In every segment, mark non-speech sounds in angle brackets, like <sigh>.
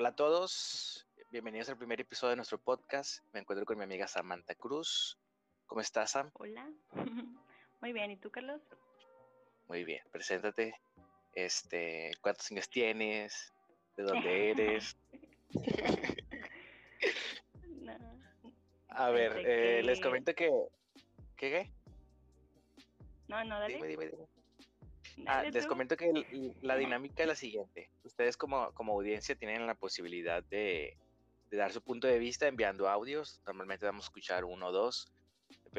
Hola a todos, bienvenidos al primer episodio de nuestro podcast. Me encuentro con mi amiga Samantha Cruz. ¿Cómo estás, Sam? Hola, <laughs> muy bien. ¿Y tú, Carlos? Muy bien, preséntate. Este, ¿cuántos años tienes? ¿De dónde eres? <laughs> A ver, eh, les comento que. ¿Qué qué? No, no, dale. Dime, dime, dime. Ah, les comento que la dinámica es la siguiente. Ustedes como, como audiencia tienen la posibilidad de, dar su punto de vista enviando audios. Normalmente vamos a escuchar uno o dos.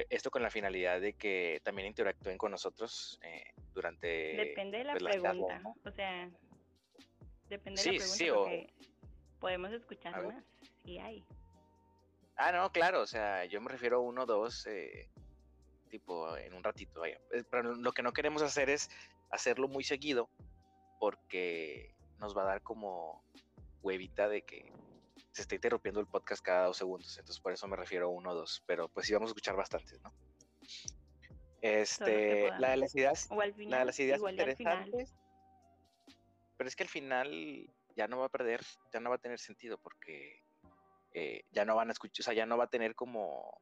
Esto con la finalidad de que también interactúen con nosotros eh, durante... Depende de la pues, pregunta. O sea, depende de la pregunta sí, porque podemos escuchar más si hay. Ah, no, claro. O sea, yo me refiero a uno o dos... Eh, tipo en un ratito, vaya. Pero lo que no queremos hacer es hacerlo muy seguido porque nos va a dar como huevita de que se está interrumpiendo el podcast cada dos segundos. Entonces por eso me refiero a uno o dos. Pero pues sí vamos a escuchar bastantes, ¿no? Este, la de las ideas, la de las ideas interesantes. Pero es que al final ya no va a perder, ya no va a tener sentido porque eh, ya no van a escuchar, o sea, ya no va a tener como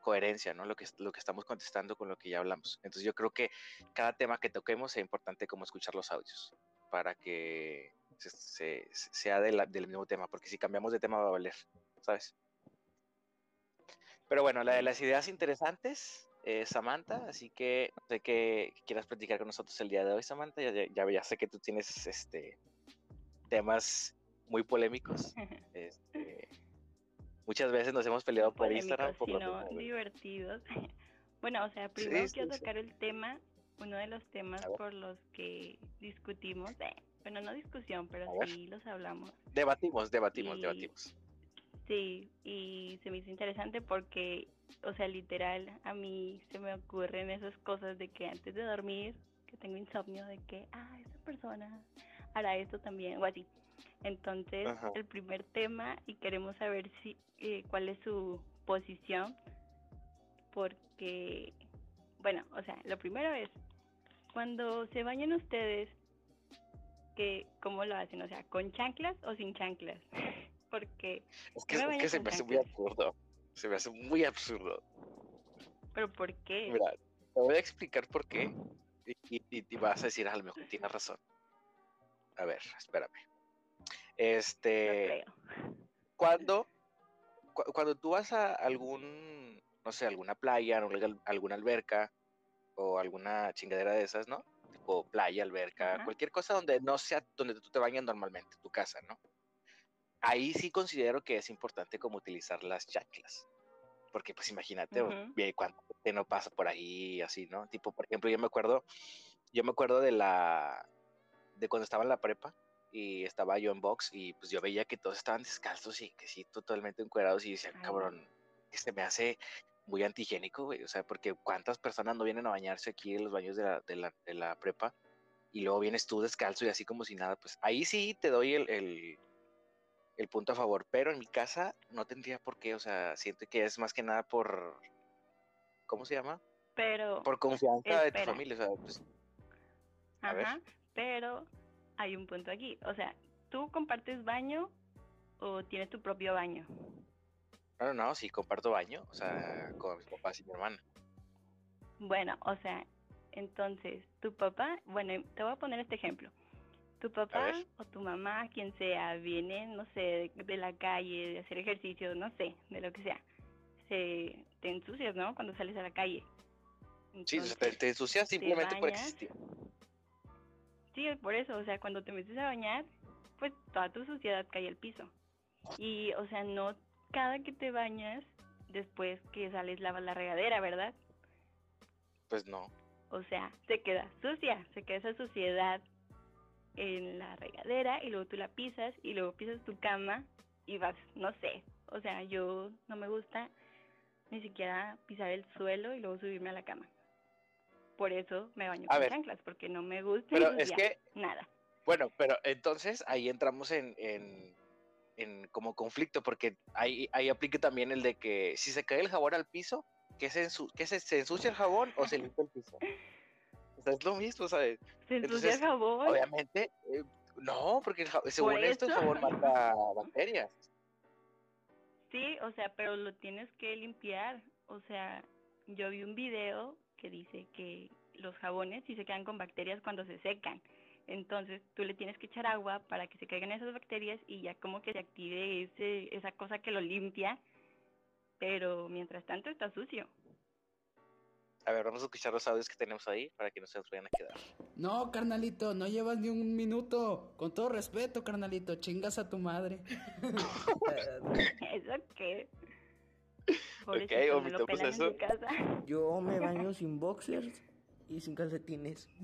coherencia, ¿no? Lo que, lo que estamos contestando con lo que ya hablamos. Entonces yo creo que cada tema que toquemos es importante como escuchar los audios para que se, sea del mismo tema, porque si cambiamos de tema va a valer, ¿sabes? Pero bueno, la de las ideas interesantes, Samantha, así que no sé qué quieras platicar con nosotros el día de hoy, Samantha. Ya, ya, ya sé que tú tienes este temas muy polémicos. <laughs> Este, Muchas veces nos hemos peleado por Instagram. Por sino divertidos. <laughs> bueno, o sea, primero quiero tocar el tema, uno de los temas por los que discutimos, eh, bueno, no discusión, pero sí los hablamos. Debatimos, debatimos, debatimos. Sí, y se me hizo interesante porque, o sea, literal, a mí se me ocurren esas cosas de que antes de dormir, que tengo insomnio, de que, ah, esa persona hará esto también, o así. Entonces, el primer tema, y queremos saber si eh, cuál es su posición, porque, bueno, o sea, lo primero es, cuando se bañan ustedes, que, ¿cómo lo hacen? O sea, ¿con chanclas o sin chanclas? <laughs> porque... Es que, se me hace muy absurdo, se me hace muy absurdo. ¿Pero por qué? Mira, te voy a explicar por qué, y, y vas a decir, a lo mejor tienes razón. A ver, espérame. Este. Cuando, cuando tú vas a algún, no sé, alguna playa, alguna alberca o alguna chingadera de esas, ¿no? Tipo playa, alberca, cualquier cosa donde no sea donde tú te bañas normalmente, tu casa, ¿no? Ahí sí considero que es importante como utilizar las chaclas. Porque pues imagínate, cuando te no pasa por ahí así, ¿no? Tipo, por ejemplo, yo me acuerdo, yo me acuerdo de la, de cuando estaba en la prepa, y estaba yo en box y pues yo veía que todos estaban descalzos y que sí, totalmente encuerados y decía, cabrón, este me hace muy antigénico, güey, o sea, porque cuántas personas no vienen a bañarse aquí en los baños de la, de la, de la prepa y luego vienes tú descalzo y así como si nada, pues ahí sí te doy el, el, el punto a favor, pero en mi casa no tendría por qué, o sea, siento que es más que nada por, ¿cómo se llama? Pero... Por confianza de tu familia, o sea, pues... Ajá, pero hay un punto aquí. O sea, ¿tú compartes baño o tienes tu propio baño? No, no, sí, comparto baño, o sea, con mis papás y mi hermana. Bueno, o sea, entonces, tu papá, bueno, te voy a poner este ejemplo. Tu papá o tu mamá, quien sea, viene, no sé, de, la calle, de hacer ejercicio, no sé, de lo que sea. Se, te ensucias, ¿no? Cuando sales a la calle. sí, te, ensucias simplemente por existir. Sí, por eso, o sea, cuando te metes a bañar, pues toda tu suciedad cae al piso. Y, o sea, no cada que te bañas, después que sales lavas la regadera, ¿verdad? Pues no. O sea, se queda sucia, se queda esa suciedad en la regadera y luego tú la pisas y luego pisas tu cama y vas, no sé, o sea, yo no me gusta ni siquiera pisar el suelo y luego subirme a la cama por eso me baño con chanclas, porque no me gusta pero es que, nada. Bueno, pero entonces ahí entramos en, en, como conflicto, porque ahí, ahí aplica también el de que si se cae el jabón al piso, ¿qué se, que se, ensucia el jabón o se limpia el piso? <laughs> O sea, es lo mismo, ¿sabes? Se ensucia el jabón. Obviamente, eh, No, porque según esto el jabón mata bacterias. Sí, o sea, pero lo tienes que limpiar. O sea, yo vi un video que dice que los jabones sí se quedan con bacterias cuando se secan. Entonces tú le tienes que echar agua para que se caigan esas bacterias y ya como que se active ese, esa cosa que lo limpia. Pero mientras tanto está sucio. A ver, vamos a escuchar los audios que tenemos ahí para que no se nos vayan a quedar. No, carnalito, no llevas ni un minuto. Con todo respeto, carnalito, chingas a tu madre. <laughs> <laughs> ¿Eso qué? <laughs> ok, omitamos eso. Yo me baño sin boxers y sin calcetines. <laughs>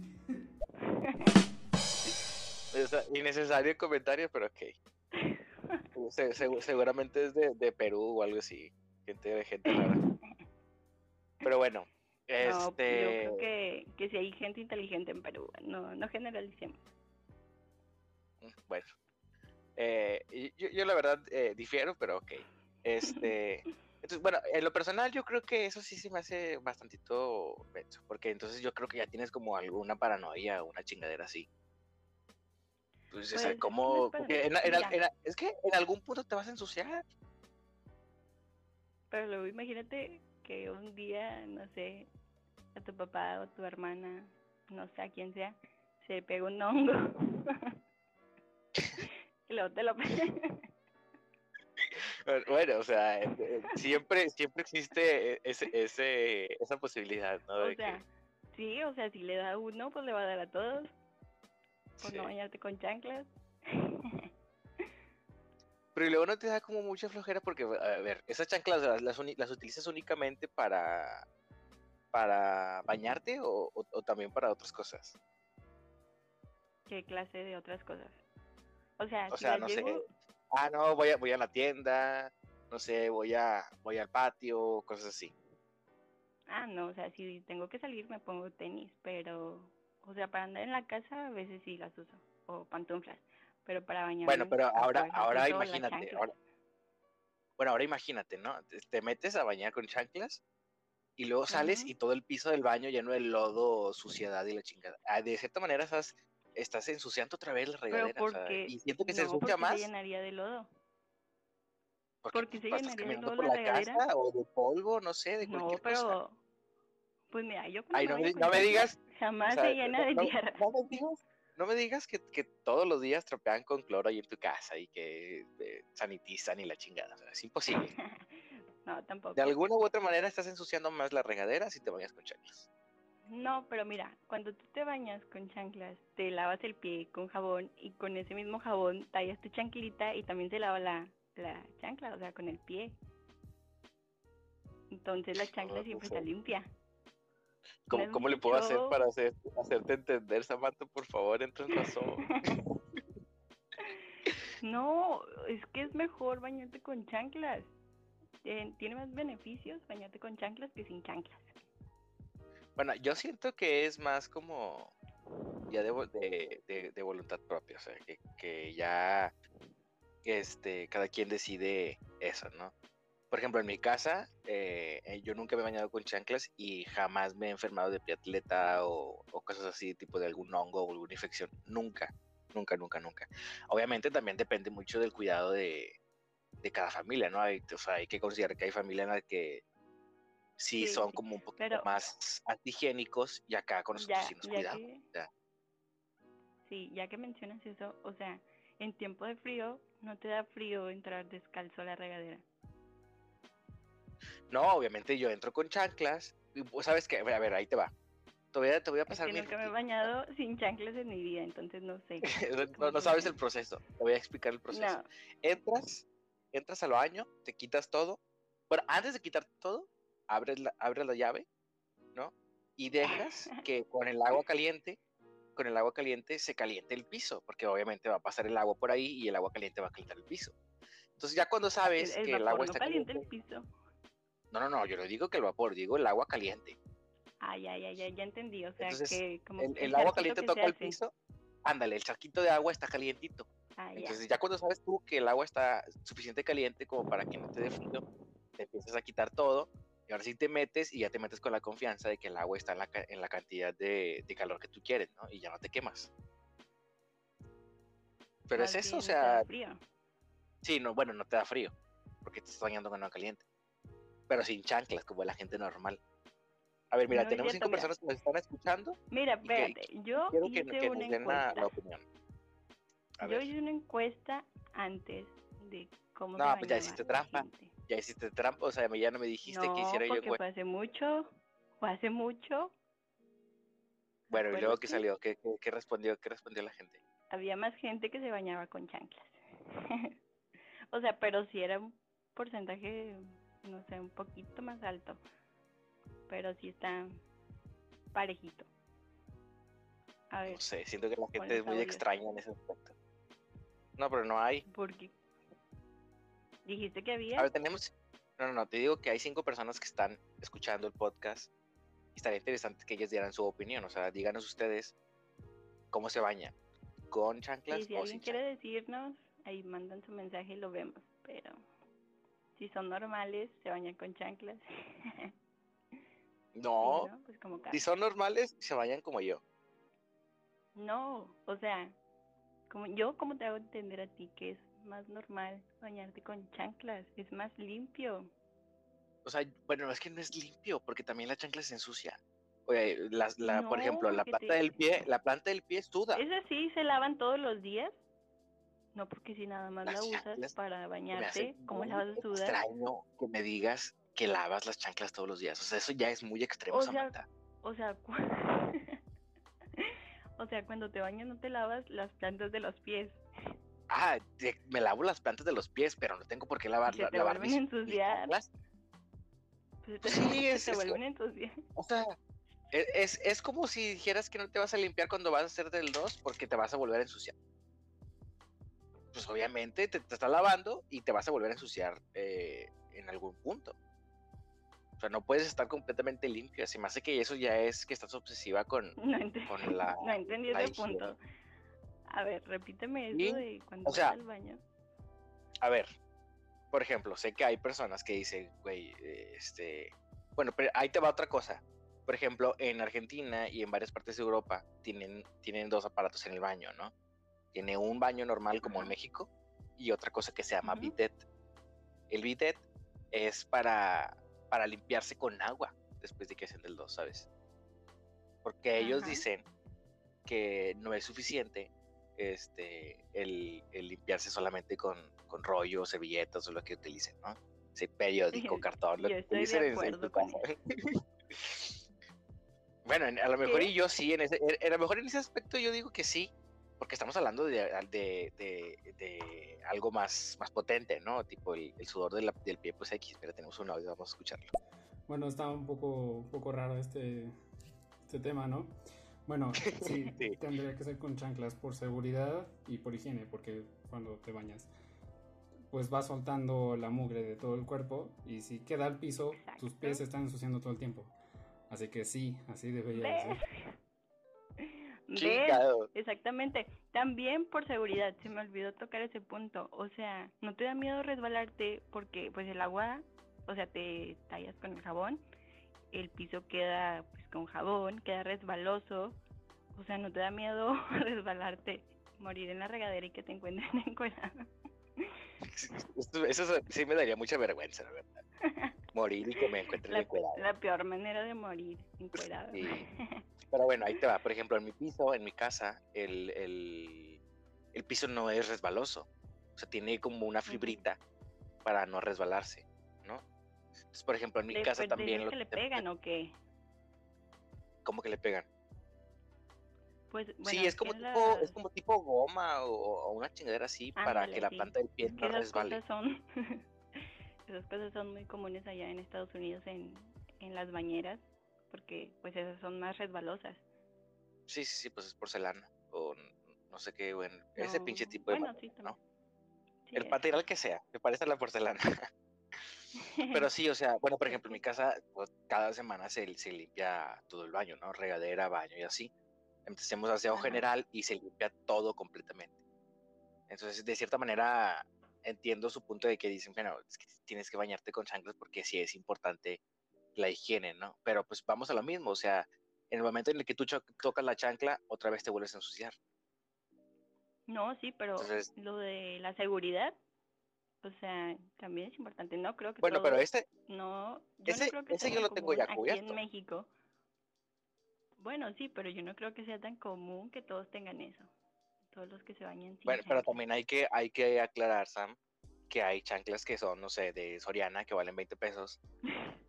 innecesario comentario, pero ok. <laughs> seguramente es de, Perú o algo así. Gente de gente rara. Pero bueno, este... No, yo creo que, que si hay gente inteligente en Perú, no, no generalicemos. Mm, bueno, eh, yo, yo, la verdad eh, difiero, pero ok. Este, entonces, bueno, en lo personal yo creo que eso sí se me hace bastantito porque entonces yo creo que ya tienes como alguna paranoia o una chingadera así. Pues, pues como, es que en algún punto te vas a ensuciar. Pero luego imagínate que un día, no sé, a tu papá o tu hermana, no sé a quién sea, se pega un hongo. <laughs> <laughs> y luego te lo <laughs> Bueno, o sea, siempre, siempre existe ese, ese, esa posibilidad, ¿no? o sea, sí, o sea, si le da uno, pues le va a dar a todos. Por no bañarte con chanclas. <laughs> Pero luego no te da como mucha flojera porque, a ver, esas chanclas las, las, utilizas únicamente para, para bañarte o, también para otras cosas. ¿Qué clase de otras cosas? O sea, o sea no sé. Ah, no, voy a, voy a la tienda, no sé, voy a, voy al patio, cosas así. Ah, no, o sea, si tengo que salir me pongo tenis, pero, o sea, para andar en la casa a veces sí las uso, o pantuflas pero para bañar. Bueno, pero ahora, ahora imagínate, bueno, ahora imagínate, ¿no? Te metes a bañar con chanclas y luego sales y todo el piso del baño lleno de lodo, suciedad y la chingada. Ah, de cierta manera estás, estás ensuciando otra vez la regadera. y siento que se ensucia más. se llenaría de lodo. Porque, se llenaría de lodo por la, regadera. o de polvo, no sé, de cualquier no, pero, Pues mira, yo Ay, no, me, digas. Jamás se llena de tierra. No me digas no me digas que, todos los días tropean con cloro ahí en tu casa y que eh, sanitizan y la chingada. es imposible. <laughs> no, tampoco. De alguna u otra manera estás ensuciando más la regadera si te bañas con chanclas. No, pero mira, cuando tú te bañas con chanclas, te lavas el pie con jabón y con ese mismo jabón tallas tu chanquilita y también se lava la, la chancla, o sea, con el pie. Entonces la chancla siempre está limpia. ¿Cómo, le puedo hacer para hacer, hacerte entender, Samantha? Por favor, entra en razón. <laughs> no, es que es mejor bañarte con chanclas. Tiene más beneficios bañarte con chanclas que sin chanclas. Bueno, yo siento que es más como ya de, de, de, voluntad propia, o sea, que, ya este, cada quien decide eso, ¿no? por ejemplo, en mi casa, eh, eh, yo nunca me he bañado con chanclas y jamás me he enfermado de piatleta o, cosas así, tipo de algún hongo o alguna infección. Nunca, nunca, nunca, nunca. Obviamente también depende mucho del cuidado de, cada familia, ¿no? Hay, o sea, hay que considerar que hay familias en las que sí, son como un poquito más antihigiénicos y acá con nosotros sí nos cuidamos. Sí, ya que mencionas eso, o sea, en tiempo de frío, no te da frío entrar descalzo a la regadera. No, obviamente yo entro con chanclas. Y, ¿Sabes qué? A ver, ahí te va. Todavía te voy a pasar. Es que nunca me he bañado sin chanclas en mi vida, entonces no sé. <laughs> no, sabes el proceso. Te voy a explicar el proceso. Entras, entras al baño, te quitas todo. Bueno, antes de quitarte todo, abres la, abres la llave, ¿no? Y dejas <laughs> que con el agua caliente, con el agua caliente se caliente el piso, porque obviamente va a pasar el agua por ahí y el agua caliente va a calentar el piso. Entonces ya cuando sabes que el agua está caliente el piso. No, no, no, yo no digo que el vapor, digo el agua caliente. Ay, ay, ay, ya entendí. O sea, que como el, agua caliente toca el piso, ándale, el charquito de agua está calientito. Ah, Entonces, ya. cuando sabes tú que el agua está suficiente caliente como para que no te dé frío, te empiezas a quitar todo y ahora sí te metes y ya te metes con la confianza de que el agua está en la, en la cantidad de, de calor que tú quieres, ¿no? Y ya no te quemas. Pero es eso, o bien te da sea, frío. sí, no, bueno, no te da frío, porque te estás bañando con agua caliente. Pero sin chanclas, como la gente normal. A ver, mira, No, tenemos cinco personas que nos están escuchando. Mira, que- espérate, yo Quiero que, hice que una nos den la, opinión. A Yo ver, hice una encuesta antes de cómo No, se pues ya hiciste trampa. gente. Ya hiciste trampa, o sea, ya no me dijiste no, que hiciera yo encuesta. fue hace mucho, fue hace mucho. Bueno, y luego que acuérdate. salió, ¿Qué, qué, qué respondió, qué respondió la gente? Había más gente que se bañaba con chanclas. <laughs> o sea, pero sí era un porcentaje, no sé, un poquito más alto. Pero sí está parejito. A ver, No sé, siento que la gente es muy extraña en ese aspecto. No, pero no hay. ¿por qué? ¿Dijiste que había? A ver, tenemos. No, no, no, te digo que hay cinco personas que están escuchando el podcast y estaría interesante que ellos dieran su opinión. O sea, díganos ustedes cómo se bañan. ¿Con chanclas Sí, si o alguien sin quiere chanclas? decirnos, ahí mandan su mensaje y lo vemos. Pero si son normales, se bañan con chanclas. No, <laughs> Sí, ¿no? Pues como si son normales, se bañan como yo. No, o sea, como yo, ¿cómo te hago entender a ti que es más normal bañarte con chanclas? Es más limpio. O sea, bueno, es que no es limpio, porque también la chancla se ensucia. Oye, las- la, por ejemplo, la planta te- del pie, la planta del pie suda. ¿Es así? ¿Se lavan todos los días? No, porque si nada más Las la usas para bañarte, ¿cómo la vas a sudar? extraño que me digas que lavas las chanclas todos los días. O sea, eso ya es muy extremo, O sea. O sea, cu- <laughs> o sea, cuando te bañas no te lavas las plantas de los pies. Ah, te- me lavo las plantas de los pies, pero no tengo por qué lavar, se te lavar vuelven a mis, ensuciar. Pues te, sí, <laughs> se es- te es que- vuelven a ensuciar. O sea, e- es, es como si dijeras que no te vas a limpiar cuando vas a hacer del 2 porque te vas a volver a ensuciar. Pues obviamente te, te estás lavando y te vas a volver a ensuciar eh, en algún punto. O sea, no puedes estar completamente limpio. Así me hace que eso ya es que estás obsesiva con, <laughs> No, con la... no entendí ese punto. A ver, repíteme eso de cuando o sea, vas al baño. A ver, por ejemplo, sé que hay personas que dicen, güey, este... Bueno, pero ahí te va otra cosa. Por ejemplo, en Argentina y en varias partes de Europa tienen, tienen dos aparatos en el baño, ¿no? Tiene un baño normal como en. México y otra cosa que se llama Ujú. bidet. El bidet es para, para limpiarse con agua después de que hacen del 2, ¿sabes? Porque ellos dicen que no es suficiente este, el, el limpiarse solamente con, con rollo, servilletas o lo que utilicen, ¿no? Sí, periódico, <laughs> cartón, lo que utilicen en- con casa. <laughs> bueno, en- a lo mejor ¿Qué? y yo sí, en ese, a lo mejor en ese aspecto yo digo que sí, porque estamos hablando de, de, de- de algo más, más potente, ¿no? Tipo el, el sudor de la- del pie, pues X, pero tenemos un audio, vamos a escucharlo. Bueno, está un poco, un poco raro este, este tema, ¿no? Bueno, <laughs> sí, Sí. tendría que ser con chanclas por seguridad y por higiene, porque cuando te bañas, pues vas soltando la mugre de todo el cuerpo y si queda al piso, tus pies se están ensuciando todo el tiempo. Así que sí, así debería ser. ¿Ves? Exactamente. También por seguridad, se me olvidó tocar ese punto. O sea, no te da miedo resbalarte porque pues el agua, o sea, te tallas con el jabón, el piso queda con jabón, queda resbaloso. O sea, no te da miedo <laughs> resbalarte, morir en la regadera y que te encuentren <laughs> encuerada. Esto- Eso sí me daría mucha vergüenza, la verdad. Morir y que me encuentren La, encuerado. la peor manera de morir, encuerado. Sí. <laughs> Pero bueno, ahí te va. Por ejemplo, en mi piso, en mi casa, el, el, el piso no es resbaloso. O sea, tiene como una fibrita para no resbalarse, ¿no? Entonces, por ejemplo, en mi casa también... lo que le te- pegan o qué? ¿Cómo que le pegan? Pues, bueno, sí, es como, tipo, es como tipo goma o, o una chingadera así para que la sí. planta del pie no resbale. cosas son <laughs> esas cosas son muy comunes allá en Estados Unidos en, en las bañeras porque pues esas son más resbalosas. Sí, sí, sí, pues es porcelana o no sé qué, bueno, ese pinche tipo de bueno, madera, sí, ¿no? Sí, El es- material que sea, me parece a la porcelana. <laughs> Pero <laughs> sí, o sea, bueno, por ejemplo, en mi casa, pues cada semana se, se limpia todo el baño, ¿no? Regadera, baño y así. Hacemos aseo general y se limpia todo completamente. Entonces, de cierta manera, entiendo su punto de que dicen, bueno, es que tienes que bañarte con chanclas porque sí es importante la higiene, ¿no? Pero pues vamos a lo mismo, o sea, en el momento en el que tú tocas la chancla, otra vez te vuelves a ensuciar. No, sí, pero Entonces- lo de la seguridad, o sea, también es importante. No creo que Bueno, pero este, no, yo ese- no creo que ese sea yo lo tengo ya común aquí en cubierto. México. Bueno, sí, pero yo no creo que sea tan común que todos tengan eso. Todos los que se bañan sin bueno, pero también hay que, hay que aclarar, Sam, que hay chanclas que son, no sé, de Soriana, que valen 20 pesos,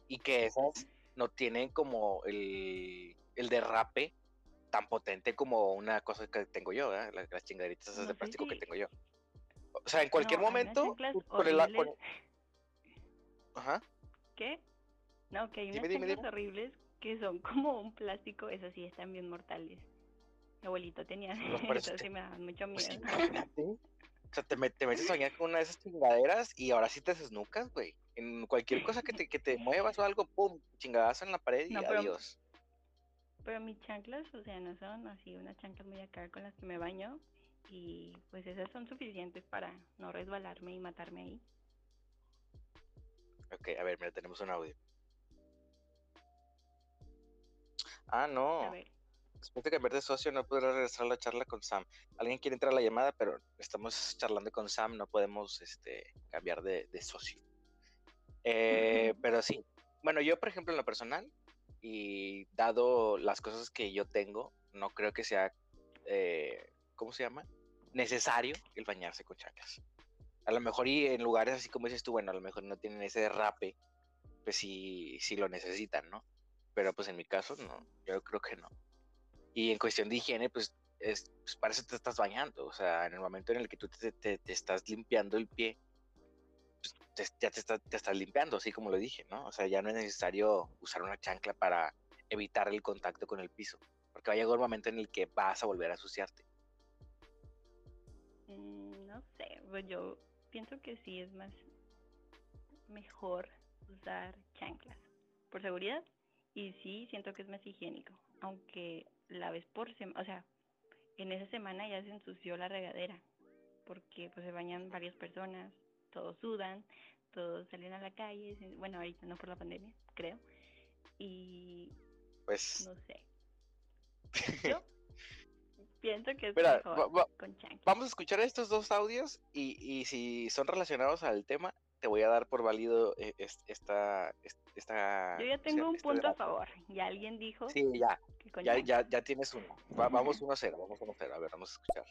y que <laughs> esas no tienen como el, el derrape tan potente como una cosa que tengo yo, ¿verdad? Las, las chingaderitas esas No de plástico que tengo yo. O sea, en cualquier No, momento, con el con- Ajá. ¿Qué? No, que hay unas dime, horribles que son como un plástico, eso sí, están bien mortales. Mi abuelito tenía eso, te- sí me da mucho Pues miedo. O sea, te, met- te metes a soñar con una de esas chingaderas y ahora sí te desnucas, güey. En cualquier cosa que te, que te muevas o algo, pum, chingadazo en la pared y No, pero- adiós. Pero mis chanclas, o sea, no son así unas chanclas muy acá con las que me baño y pues esas son suficientes para no resbalarme y matarme ahí. Ok, a ver, mira, tenemos un audio. Ah, A no. ver, Después de cambiar de socio, no podrá regresar a la charla con Sam. Alguien quiere entrar a la llamada, pero estamos charlando con Sam, no podemos este, cambiar de, de socio. Eh, <laughs> pero sí. Bueno, yo, por ejemplo, en lo personal, y dado las cosas que yo tengo, no creo que sea, eh, ¿cómo se llama? Necesario el bañarse con chanclas. A lo mejor y en lugares así como dices tú, bueno, a lo mejor no tienen ese derrape, pues sí, sí lo necesitan, ¿no? Pero pues en mi caso, no, yo creo que no. Y en cuestión de higiene, pues, es, pues para eso te estás bañando. O sea, en el momento en el que tú te, te- te estás limpiando el pie, pues, te- ya te, está- te estás limpiando, así como lo dije, ¿no? O sea, ya no es necesario usar una chancla para evitar el contacto con el piso. Porque va a llegar un momento en el que vas a volver a ensuciarte. No sé, pues yo pienso que sí es más mejor usar chanclas por seguridad y sí siento que es más higiénico, aunque la vez por semana, o sea, en esa semana ya se ensució la regadera porque pues se bañan varias personas, todos sudan, todos salen a la calle, bueno, ahorita no por la pandemia, creo, y Pues, no sé. <laughs> Yo pienso que es Mira, mejor va- va- con chanclas. vamos a escuchar estos dos audios y, y si son relacionados al tema, te voy a dar por válido es- esta... es- esta Yo ya o sea, tengo un este punto a favor. Ya alguien dijo Sí, ya, que con ya, ya, ya tienes uno. Va- vamos 1-0, vamos 1-0. A ver, vamos a escuchar.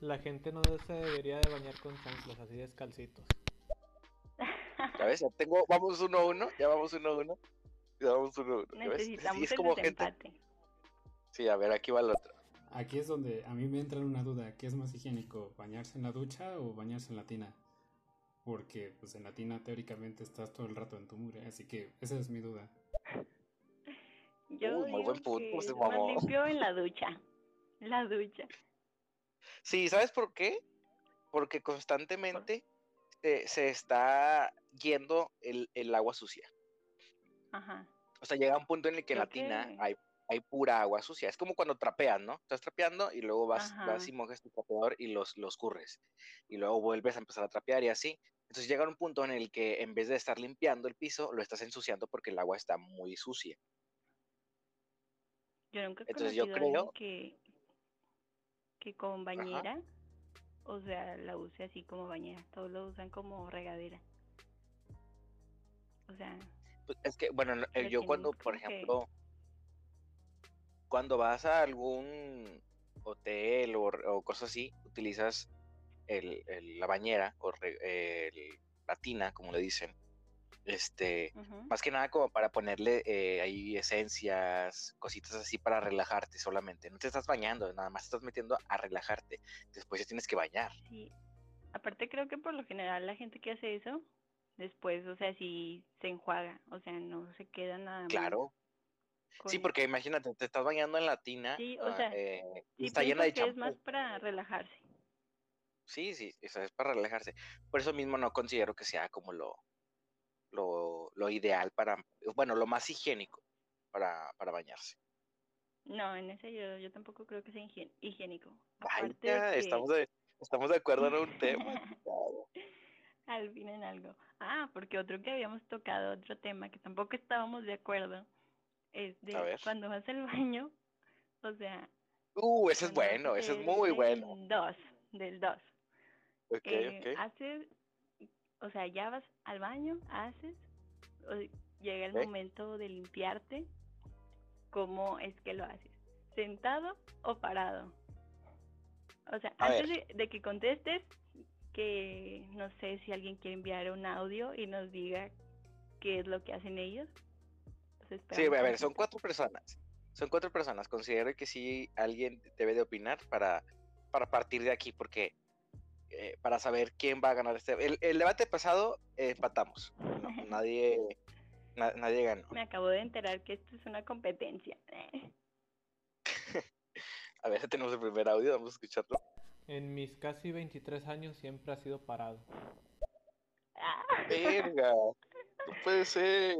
La gente no se debería de bañar con chanclas, así descalcitos. Ya ves, ya tengo, vamos 1-1, ya vamos 1-1. Ya vamos 1-1. ¿ya ves? Necesitamos Sí, es el como gente. desempate. Sí, a ver, aquí va el otro. Aquí es donde a mí me entra una duda, ¿qué es más higiénico? ¿Bañarse en la ducha o bañarse en la tina? Porque pues en la tina teóricamente estás todo el rato en tu mugre, así que esa es mi duda. <laughs> Yo Uy, muy digo buen punto, que se es más mamó. limpio en la ducha. La ducha. Sí, ¿sabes por qué? Porque constantemente se, se está yendo el, el agua sucia. Ajá. O sea, llega un punto en el que en la tina que- hay, hay pura agua sucia. Es como cuando trapeas, ¿no? Estás trapeando y luego vas, vas y mojas tu trapeador y los, los curres. Y luego vuelves a empezar a trapear y así. Entonces llega un punto en el que en vez de estar limpiando el piso, lo estás ensuciando porque el agua está muy sucia. Yo nunca he Entonces, yo creo- que, que con bañera, o sea, la use así como bañera. Todos lo usan como regadera. O sea, Pues, Es que, bueno, yo cuando, por que- ejemplo, cuando vas a algún hotel o, o cosas así, utilizas el, el- la bañera o re- el- la tina, como le dicen, este, más que nada como para ponerle eh, ahí esencias, cositas así para relajarte solamente. No te estás bañando, nada más te estás metiendo a relajarte. Después ya tienes que bañar. Sí. Aparte creo que por lo general la gente que hace eso, después, o sea, sí se enjuaga, o sea, no se queda nada más Claro. Sí, porque imagínate, te estás bañando en la tina. Sí, o ah, sea, eh, Sí, está llena de que es champú. más para relajarse. Sí, sí, eso es para relajarse. Por eso mismo no considero que sea como lo, lo, lo ideal para, bueno, lo más higiénico para, para bañarse. No, en ese yo, yo tampoco creo que sea higiénico. Ay, de que- estamos de, estamos de acuerdo en un <laughs> tema. Al fin en algo. Ah, porque otro que habíamos tocado, otro tema que tampoco estábamos de acuerdo, es de ver. cuando vas al baño, o sea... Uh, ese es bueno, ese es muy en bueno. Dos, del 2. Ok, Eh. Haces, o sea, ya vas al baño, haces, o- llega el momento de limpiarte. ¿Cómo es que lo haces? ¿Sentado o parado? O sea, A antes de, de que contestes, que no sé si alguien quiere enviar un audio y nos diga qué es lo que hacen ellos. Sí, a ver, son cuatro personas. Son cuatro personas. Considero que sí alguien debe de opinar para, para partir de aquí, porque eh, para saber quién va a ganar este. El, el debate pasado eh, empatamos. No, <laughs> nadie, na- nadie ganó. Me acabo de enterar que esto es una competencia. <laughs> A ver, tenemos el primer audio, vamos a escucharlo. En mis casi 23 años siempre ha sido parado. Ah, Verga, no puede ser.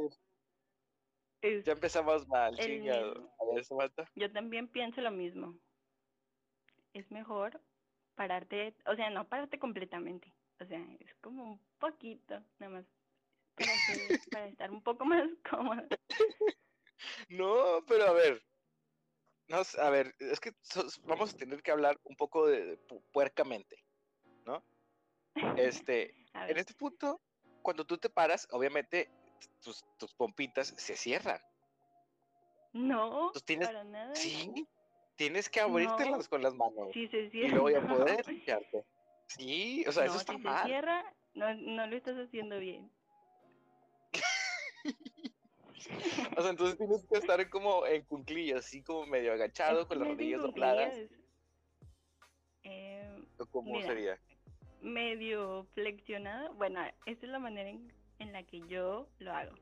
Es- Ya empezamos mal, El chingado. mismo. A ver, Samantha. Yo también pienso lo mismo. Es mejor pararte, o sea, no pararte completamente. O sea, es como un poquito, nada más. Para, <laughs> estar un poco más cómodo. No, pero a ver. No, a ver, es que sos- vamos a tener que hablar un poco de, de pu- puercamente. <laughs> Este, A en este punto, cuando tú te paras, obviamente tus, tus pompitas se cierran. no, Entonces tienes- para nada. Sí, tienes que abrírtelas No. con las manos Si se y cierra. luego ya poder limpiarte. Sí, o sea, eso está si se mal. cierra, no, no lo estás haciendo bien. <laughs> O sea, entonces tienes que estar como en cunclillas, así como medio agachado, Es con las rodillas dobladas. Eh, ¿o ¿Cómo Mira, sería? medio flexionado. Bueno, esta es la manera en, en la que yo lo hago.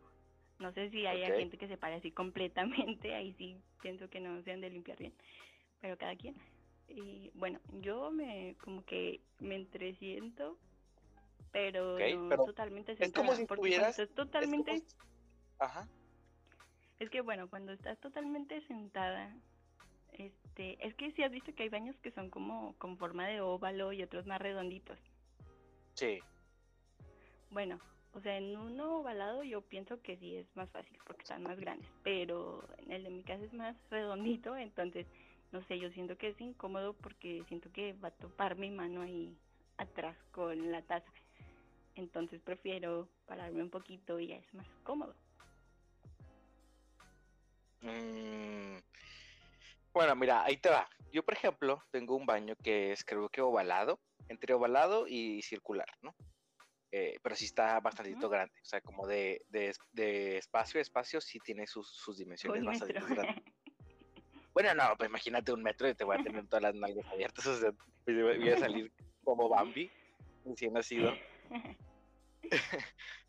No sé si hay Ok. gente que se pare así completamente, <laughs> ahí sí pienso que no se han de limpiar bien, pero cada quien. Y bueno, yo me como que me entresiento, pero Ok, no pero totalmente es como sentada, si porque estás Es como totalmente, Ajá. es que bueno, cuando estás totalmente sentada, este, es que si has visto que hay baños que son como con forma de óvalo y otros más redonditos. Sí. Bueno, o sea, en uno ovalado yo pienso que sí es más fácil porque están más grandes, pero en el de mi casa es más redondito, entonces, no sé, yo siento que es incómodo porque siento que va a topar mi mano ahí atrás con la taza. Entonces prefiero pararme un poquito y ya es más cómodo. Mm, Bueno, mira, ahí te va. Yo, por ejemplo, tengo un baño que es creo que ovalado, entre ovalado y circular, ¿no? Eh, pero sí está bastante grande, o sea, como de, de, de espacio a espacio sí tiene sus, sus dimensiones bastante grandes. <laughs> Bueno, no, pues imagínate un metro y te voy a tener todas las nalgas abiertas, o sea, pues, voy a salir como Bambi, recién nacido. <laughs>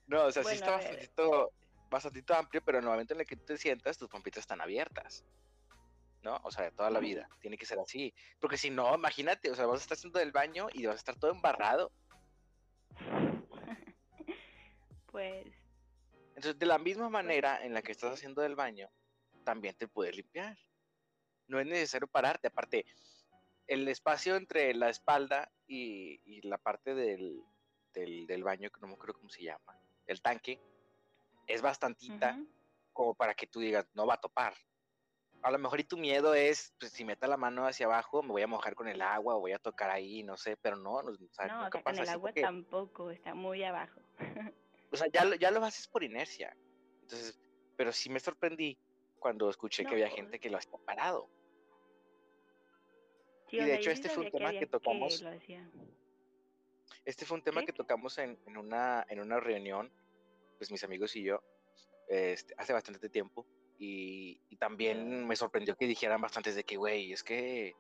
No, o sea, sí está bastantito, bastantito amplio, pero en el momento en el que tú te sientas, tus pompitas están abiertas. ¿No? O sea, toda la vida. Tiene que ser así. Porque si no, imagínate, o sea, vas a estar haciendo del baño y vas a estar todo embarrado. Pues Entonces, de la misma manera en la que estás haciendo del baño, también te puedes limpiar. No es necesario pararte. Aparte, el espacio entre la espalda y, y la parte del, del, del baño, que no me acuerdo cómo se llama, el tanque, es bastantita. como para que tú digas, no va a topar. A lo mejor y tu miedo es, pues si meto la mano hacia abajo, me voy a mojar con el agua o voy a tocar ahí, no sé, pero no, no, o sea, no, o sea, con pasa el así agua porque, tampoco, está muy abajo. <laughs> o sea, ya lo, ya lo haces por inercia. Entonces, pero sí me sorprendí cuando escuché que había gente que lo hacía parado. Sí, Y de hecho, sí este fue un tema que tocamos-. Este fue un tema que tocamos en, en una, en una reunión, pues mis amigos y yo, este, hace bastante tiempo. Y, y también me sorprendió que dijeran bastantes de que, güey, es que,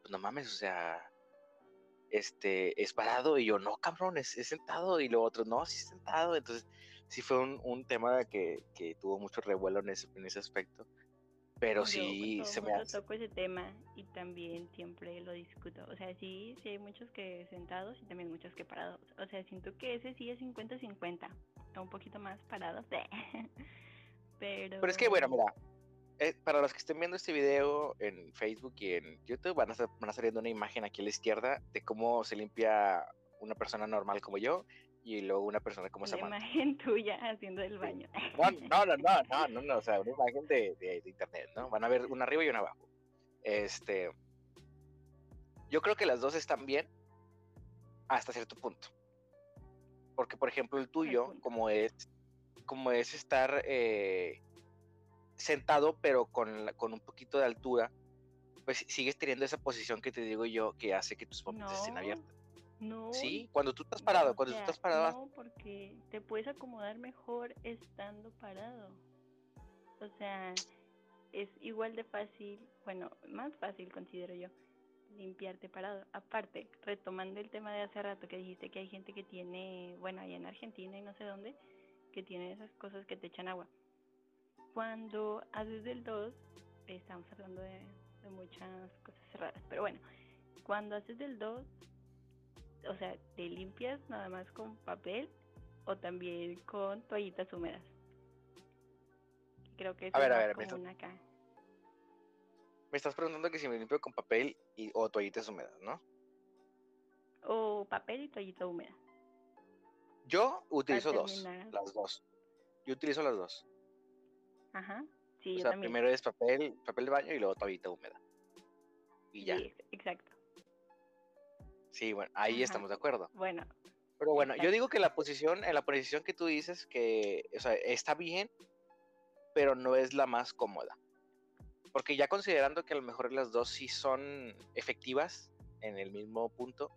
pues no mames, o sea, este, es parado. Y yo, no, cabrón, es, es sentado. Y luego otros, no, sí es sentado. Entonces, sí fue un, un tema que, que tuvo mucho revuelo en ese, en ese aspecto. Pero Yo sí todo se me hace. toco ese tema y también siempre lo discuto. O sea, sí, sí hay muchos que sentados y también muchos que parados. O sea, siento que ese sí es 50-50. O un poquito más parados. <laughs> Pero... Pero es que, bueno, mira, eh, para los que estén viendo este video en Facebook y en YouTube, van a, estar, van a estar viendo una imagen aquí a la izquierda de cómo se limpia una persona normal como yo y luego una persona como La Samantha. imagen <laughs> tuya haciendo el baño. No, <laughs> no, no, no, no, no, no, o sea, una imagen de, de- de internet, ¿no? Van a ver una arriba y una abajo. Este, Yo creo que las dos están bien hasta cierto punto. Porque, por ejemplo, el tuyo, como es, como es estar eh, sentado, pero con, la- con un poquito de altura, pues sigues teniendo esa posición que te digo yo, que hace que tus pompas estén abiertas. No. Sí, cuando tú estás no, parado, o cuando tú sea, estás parado, No, porque te puedes acomodar mejor estando parado. O sea, es igual de fácil, bueno, más fácil considero yo, limpiarte parado. Aparte, retomando el tema de hace rato que dijiste que hay gente que tiene, bueno, allá en Argentina y no sé dónde, que tiene esas cosas que te echan agua. Cuando haces del 2, estamos hablando de, de muchas cosas raras, pero bueno, cuando haces del 2, o sea, ¿te limpias nada más con papel o también con toallitas húmedas? Creo que eso A ver, es a me acá. me estás preguntando que si me limpio con papel y, o toallitas húmedas, ¿no? O papel y toallita húmeda. Yo utilizo dos, las dos. Yo utilizo las dos. Ajá. Sí, o yo sea, también. primero es papel, papel de baño y luego toallita húmeda. Y ya. Sí, ex- exacto. Sí, bueno, ahí Ajá. estamos de acuerdo. Bueno, Pero bueno, yo digo que la posición, en la posición que tú dices que, o sea, está bien, pero no es la más cómoda. Porque ya considerando que a lo mejor las dos sí son efectivas en el mismo punto,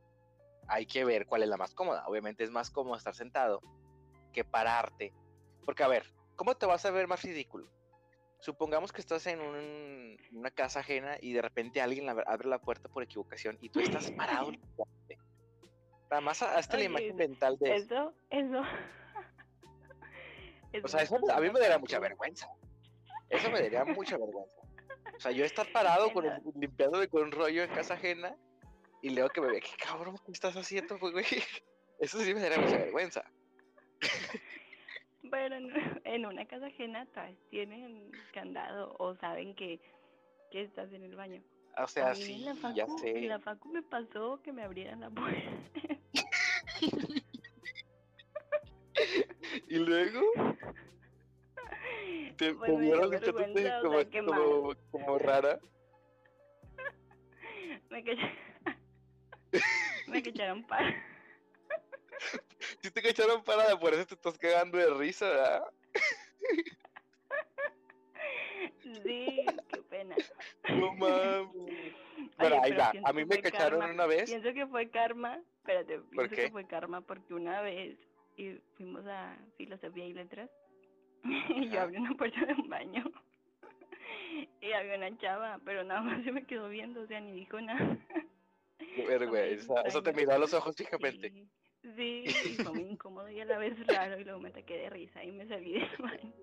hay que ver cuál es la más cómoda. Obviamente es más cómodo estar sentado que pararte. Porque a ver, ¿cómo te vas a ver más ridículo? Supongamos que estás en un- una casa ajena y de repente alguien la- abre la puerta por equivocación y tú estás parado. Nada más hazte la imagen mental de eso. eso, eso. <laughs> O sea, eso a mí me daría mucha vergüenza. Eso me daría mucha vergüenza. O sea, yo estar <laughs> parado con un, limpiándome con un rollo en casa ajena y luego que me vea, ¿qué cabrón qué estás haciendo, güey? <laughs> Eso sí me daría mucha vergüenza. Pero en, <laughs> en una casa ajena todas tienen candado o saben que, que estás en el baño. O A sea, mí sí, en la facu, ya en sé. la facu me pasó que me abrieran la puerta. <laughs> Y luego <laughs> te, te me vieron dio limpiándote vergüenza, o como, sea, como, como rara. Me cacharon, me cacharon para. Si te cacharon parada, por eso te estás cagando de risa, ¿verdad? Sí, qué pena. No mames. <laughs> Bueno, ahí va. A mí me cacharon karma. una vez. Pienso que fue karma. Espérate, pienso qué? que fue karma porque una vez y fuimos a filosofía y letras <laughs> y yo abrí una puerta de un baño <laughs> y había una chava, pero nada más se me quedó viendo, o sea, ni dijo nada. Qué vergüenza. Eso te miró a los ojos fijamente. Sí, sí, <laughs> y fue muy incómodo y a la vez raro y luego me ataqué de risa y me salí del baño.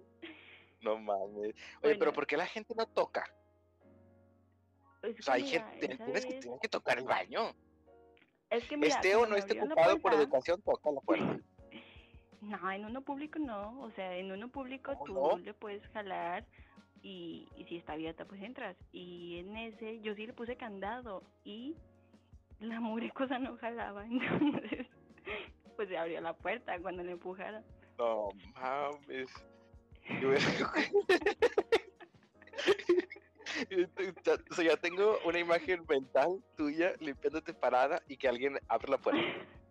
No mames. Oye, Bueno. pero ¿por qué la gente no toca? O sea, hay mira, gente, tienes que, tienes que tocar el baño. es que mira, esté o no esté ocupado por educación, toca la puerta. No, en uno público no, o sea, en uno público ¿Cómo tú no? le puedes jalar y, y si está abierta pues entras. Y en ese yo sí le puse candado y la mugre cosa no jalaba, <laughs> entonces <laughs> pues se abrió la puerta cuando le empujaron. No mames. Yo <laughs> o sea, ya tengo una imagen mental tuya limpiándote parada y que alguien abre la puerta.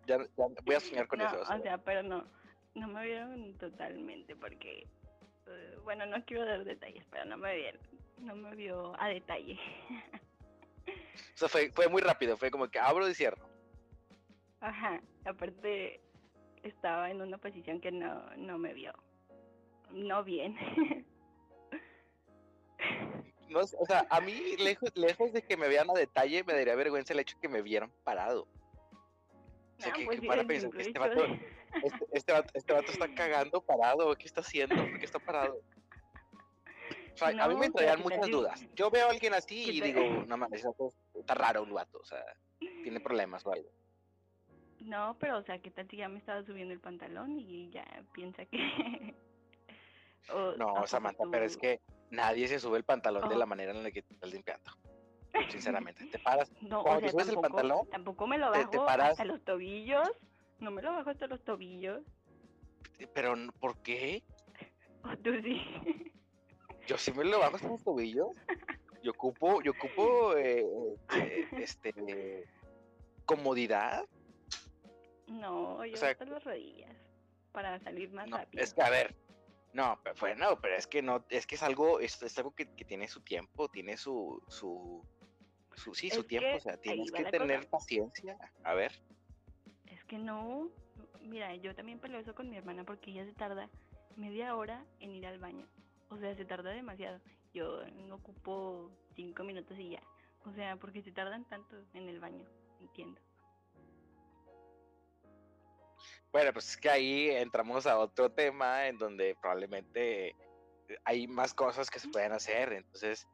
Ya, ya voy a soñar con no, eso. o sea. o sea, pero no, no me vieron totalmente porque, eh, bueno, no quiero dar detalles, pero no me vieron, no me vio a detalle. <laughs> O sea, fue, fue muy rápido, fue como que abro y cierro. Ajá, aparte estaba en una posición que no, no me vio. No bien. <laughs> No, o sea, a mí, lejos, lejos de que me vean a detalle, me daría vergüenza el hecho que me vieran parado. O sea, No, que, pues que sí, van a el pensar que este vato, de- este, este vato, este vato está cagando parado, ¿qué está haciendo? ¿Por qué está parado? O sea, a mí me ¿qué tal muchas dudas. Yo veo a alguien así ¿Qué y digo, no mames, está raro un vato, o sea, tiene <laughs> problemas o algo. No, pero o sea, ¿qué tal si ya me estaba subiendo el pantalón y ya piensa que... <laughs> o, ¿a No, Samantha, pero es que nadie se sube el pantalón de Oh. la manera en la que te estás limpiando. Sinceramente, te paras. <laughs> No, o cuando te subes el tampoco, pantalón, tampoco me lo bajo te paras- hasta los tobillos. No me lo bajo hasta los tobillos. Pero, ¿por qué? <laughs> O tú sí. Yo sí me lo bajo hasta los tobillos. Yo ocupo, yo ocupo eh, eh, este comodidad. No, yo sea, hasta las rodillas para salir más No, rápido. es que a ver, no, pero bueno, pero es que no, es que es algo, es, es algo que, que tiene su tiempo, tiene su, su, su sí, su tiempo, o sea, tienes que tener cosa. paciencia. A ver, Es que no. Mira, yo también peleo eso con mi hermana porque ella se tarda media hora en ir al baño. O sea, se tarda demasiado. Yo no ocupo cinco minutos y ya. O sea, porque se tardan tanto en el baño. Entiendo. Bueno, pues es que ahí entramos a otro tema en donde probablemente hay más cosas que se pueden hacer, entonces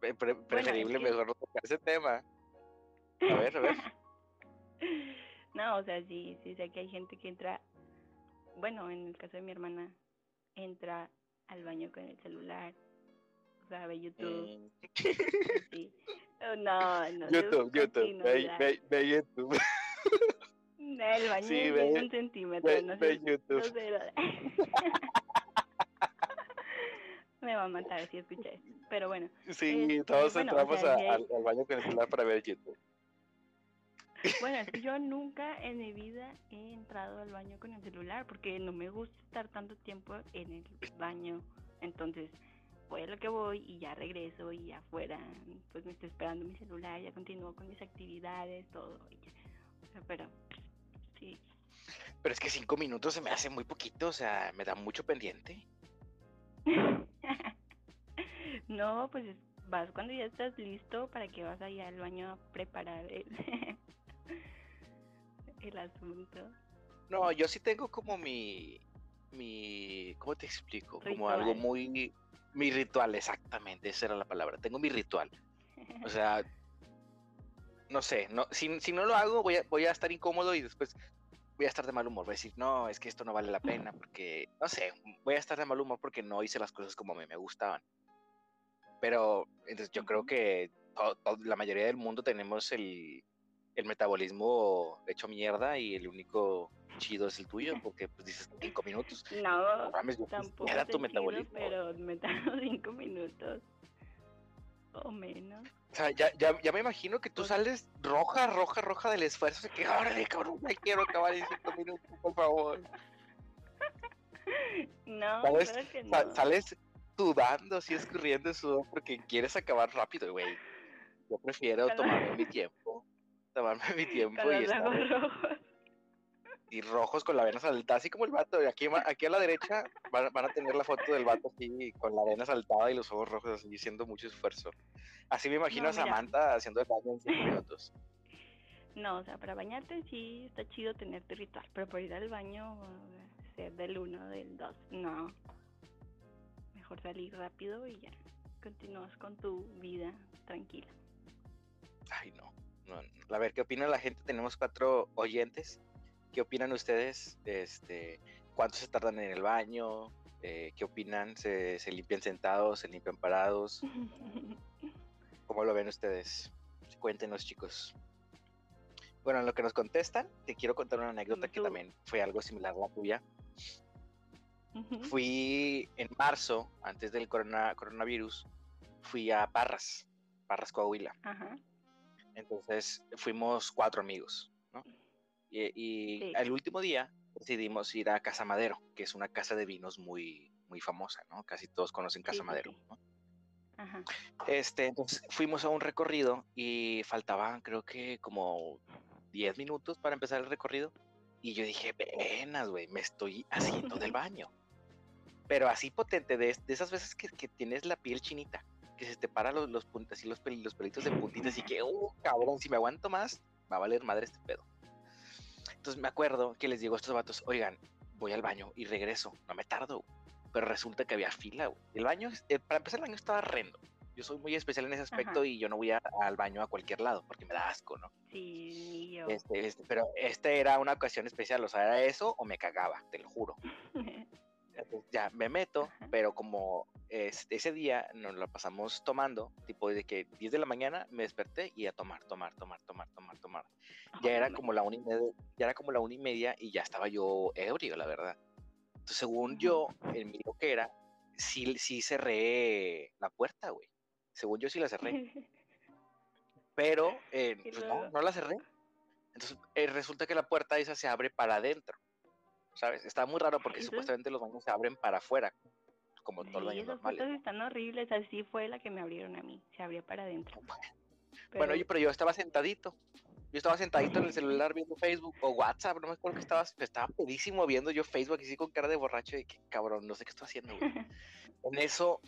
pre- pre- preferible que- mejor no tocar ese tema. A ver, a ver. <laughs> no, o sea, sí, sí sé que hay gente que entra, bueno, en el caso de mi hermana, entra al baño con el celular, o sea, ve YouTube, Mm, <laughs> sí. No, no. YouTube, YouTube, ve, ve, ve YouTube, <laughs> El baño Sí, de un centímetro, ve, no ve sé. No YouTube. sé <laughs> Me va a matar si escucha esto. Pero bueno, Sí, Este, todos bueno, o entramos sea, a- al, al baño con el celular para ver YouTube. bueno, yo nunca en mi vida he entrado al baño con el celular porque no me gusta estar tanto tiempo en el baño. Entonces, voy a lo que voy y ya regreso y afuera pues me está esperando mi celular, ya continúo con mis actividades, todo. y ya. O sea, pero sí, Pero es que cinco minutos se me hace muy poquito, o sea, me da mucho pendiente. <laughs> no, pues es- vas cuando ya estás listo para que vas allá al baño a preparar el, <laughs> el asunto. No, yo sí tengo como mi, mi, ¿cómo te explico? Como algo muy, mi ritual, exactamente, esa era la palabra. Tengo mi ritual. O sea, no sé, no, si, si no lo hago voy a, voy a estar incómodo y después voy a estar de mal humor. Voy a decir, no, es que esto no vale la pena porque, no sé, voy a estar de mal humor porque no hice las cosas como mí me gustaban. Pero entonces yo creo que la mayoría del mundo tenemos el, el metabolismo hecho mierda y el único chido es el tuyo <laughs> porque pues dices cinco minutos. No, No mames, tampoco era tu chido, metabolismo. pero me tardo <laughs> cinco minutos o menos. O sea, ya, ya, ya me imagino que tú sales roja, roja, roja del esfuerzo. De que, órale, cabrón, ya quiero acabar en cinco minutos, por favor. <laughs> No, ¿Sabes? claro que no. sales sudando, así escurriendo sudor porque quieres acabar rápido, güey. Yo prefiero tomarme mi <laughs> tiempo. Tomarme mi tiempo y estar. Y rojos con la vena saltada, así como el vato. y Aquí, aquí a la derecha van, van a tener la foto del vato así con la vena saltada y los ojos rojos así, haciendo mucho esfuerzo. Así me imagino No, a. Samantha haciendo el baño en cinco <laughs> minutos. No, o sea, para bañarte sí está chido tener tu ritual, pero para ir al baño, eh, ser del uno, del dos, no. Mejor salir rápido y ya. Continúas con tu vida tranquila. Ay, no. A ver, ¿qué opina la gente? Tenemos cuatro oyentes. ¿Qué opinan ustedes? Este, ¿Cuánto se tardan en el baño? Eh, ¿Qué opinan? ¿Se, ¿Se limpian sentados? ¿Se limpian parados? <laughs> ¿Cómo lo ven ustedes? Cuéntenos, chicos. Bueno, en lo que nos contestan, te quiero contar una anécdota que también fue algo similar a la tuya. Fui en marzo, antes del corona- coronavirus, fui a Parras, Parras, Coahuila. Ajá. Entonces fuimos cuatro amigos. Y, y Sí. el último día decidimos ir a Casa Madero, que es una casa de vinos muy, muy famosa, ¿no? Casi todos conocen Casa sí, Madero. ¿no? Ajá. Este, entonces fuimos a un recorrido y faltaban creo que como 10 minutos para empezar el recorrido. Y yo dije, venas, güey, me estoy haciendo del <laughs> baño. Pero así potente, de, de esas veces que, que tienes la piel chinita, que se te paran los, los puntas y los, pel- los pelitos de puntitas y que, uh, cabrón, si me aguanto más, va a valer madre este pedo. Entonces me acuerdo que les digo a estos vatos, oigan, voy al baño y regreso, no me tardo. Pero resulta que había fila, güey. El baño, eh, para empezar, el baño estaba rendo. Yo soy muy especial en ese aspecto Ajá. y yo no voy a- al baño a cualquier lado porque me da asco, ¿no? Sí, yo. Este, este, pero este era una ocasión especial, o sea, era eso o me cagaba, te lo juro. <laughs> Entonces, ya me meto, Ajá. pero como este, ese día nos lo pasamos tomando, tipo de que 10 de la mañana me desperté y a tomar, tomar, tomar, tomar, tomar, tomar. Ya era como la una y media, ya era como la una y media y ya estaba yo ebrio, la verdad. Entonces, según yo, en mi loquera, sí, sí cerré la puerta, güey. Según yo sí la cerré. <laughs> Pero eh, pues no, no la cerré. Entonces eh, resulta que la puerta esa se abre para adentro. ¿Sabes? Está muy raro porque supuestamente los baños se abren para afuera. Como todos los Sí, baños esas normales. fotos están horribles. Así fue la que me abrieron a mí. Se abría para adentro. <laughs> Bueno, oye, pero yo estaba sentadito. Yo estaba sentadito en el celular viendo Facebook o WhatsApp, no me acuerdo que estaba, estaba pedísimo viendo yo Facebook así con cara de borracho de que cabrón, no sé qué estoy haciendo, güey. <laughs> En eso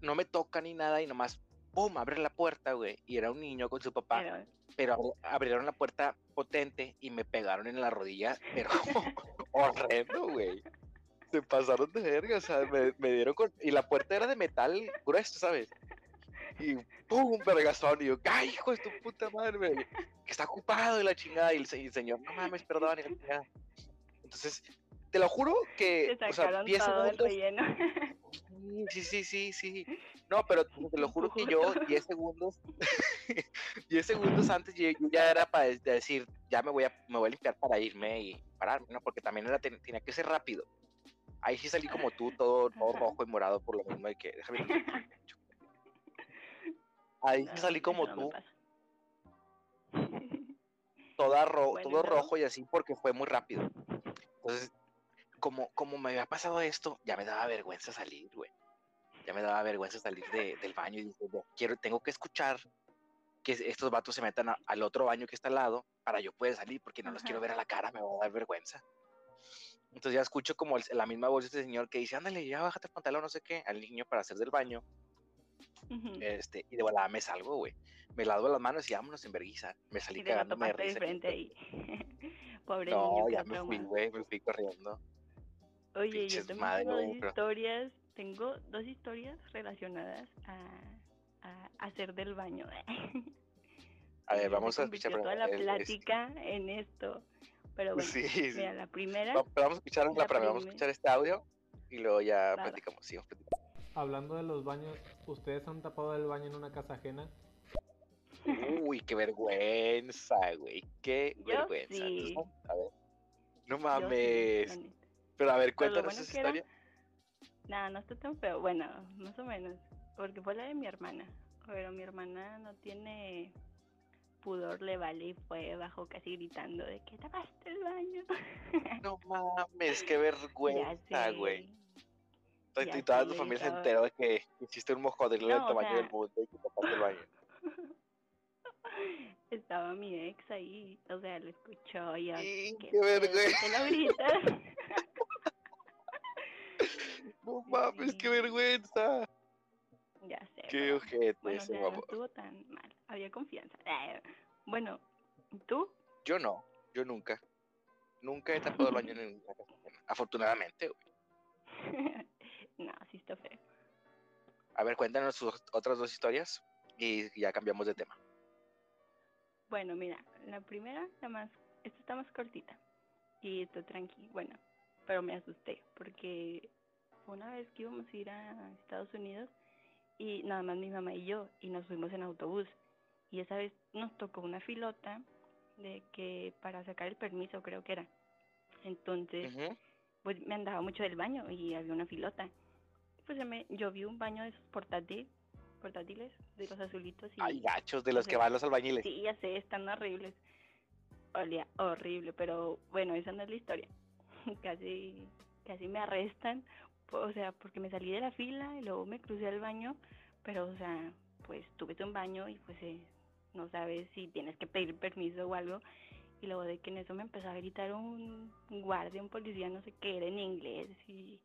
no me toca ni nada y nomás, ¡pum! abre la puerta, güey. Y era un niño con su papá, Pero- pero abri- abrieron la puerta potente y me pegaron en la rodilla, pero <laughs> horrendo, güey. Se pasaron de verga, o sea, me, me dieron con... Y la puerta era de metal grueso, ¿sabes? Y ¡pum! vergazón. Y yo, ¡ay, hijo de tu puta madre! Que está ocupado y la chingada. Y el, y el señor, no mames, perdón. y la chingada. Entonces, te lo juro que... Te O sea, sacaron 10 todo el segundos... <laughs> Sí, sí, sí, sí. No, pero te lo juro que yo 10 segundos, <laughs> 10 segundos antes yo, ya era para decir, ya me voy a, me voy a limpiar para irme y pararme, ¿no? Porque también era, ten- tenía que ser rápido. Ahí sí salí como tú, todo, todo rojo y morado por lo mismo de que, déjame. <laughs> Ahí sí salí eso como tú, <laughs> toda ro Bueno, ¿y todo rojo y así porque fue muy rápido. Entonces, como, como me había pasado esto, ya me daba vergüenza salir, güey. Ya me daba vergüenza salir de- del baño y dije, "No, quiero, tengo que escuchar que estos vatos se metan a- al otro baño que está al lado para yo poder salir porque no los quiero ver a la cara, me va a dar vergüenza. Entonces ya escucho como el- la misma voz de este señor que dice, ándale, ya bájate el pantalón, no sé qué, al niño para hacer del baño. Este, y de volada me salgo, güey. Me lavo las manos y vámonos en vergüenza. Me salí Y cagándome de risa. frente ahí. <laughs> Pobre niño No, ya me fui, güey, me fui corriendo. Oye, yo también madre, tengo dos pero- historias, tengo dos historias relacionadas a, a hacer del baño. <laughs> A ver, vamos a escuchar toda la el- este- plática en esto. Pero bueno, Sí, sí. mira, la primera, Va- pero vamos a escuchar la la primera, vamos a escuchar este audio y luego ya platicamos. sigamos platicando. Hablando de los baños, ¿ustedes han tapado el baño en una casa ajena? <laughs> Uy, qué vergüenza, güey. Qué Yo vergüenza. sí. Entonces, a ver. No yo sí, mames. Pero a ver, lo cuéntanos bueno esa que era- historia. Nada, no está tan feo. Bueno, más o menos. Porque fue la de mi hermana. Pero mi hermana no tiene pudor, le vale y fue bajo casi gritando de que tapaste el baño. No <laughs> mames, qué vergüenza, güey. Y toda tu familia se enteró de que hiciste un mojodrilo del No, o tamaño del mundo y que tapaste el baño. <laughs> Estaba mi ex ahí, o sea, lo escuchó y yo, ¿qué vergüenza. <laughs> No mames, qué vergüenza. Ya sé. Qué pero, ojete bueno, o ese sea, no estuvo tan mal, había confianza. Eh, Bueno, ¿tú? Yo no, yo nunca. Nunca he tapado el baño en una casa. Afortunadamente, güey. <laughs> no, sí está feo. A ver, cuéntanos sus otras dos historias y ya cambiamos de tema. Bueno, mira, la primera, la más, esta está más cortita y está tranqui, bueno, pero me asusté porque fue una vez que íbamos a ir a Estados Unidos y nada más mi mamá y yo y nos fuimos en autobús y esa vez nos tocó una filota de que para sacar el permiso creo que era. Entonces, pues me andaba mucho del baño y había una filota. Pues me, yo vi un baño de esos portátil, portátiles, de los azulitos y Ay, gachos, de los o que van los albañiles. Sí, ya sé, están horribles. Olía horrible, pero bueno, esa no es la historia. <laughs> casi, casi me arrestan, o sea, porque me salí de la fila y luego me crucé al baño, pero, o sea, pues tuve un baño y pues eh, no sabes si tienes que pedir permiso o algo. Y luego de que en eso me empezó a gritar un guardia, un policía, no sé qué, era en inglés y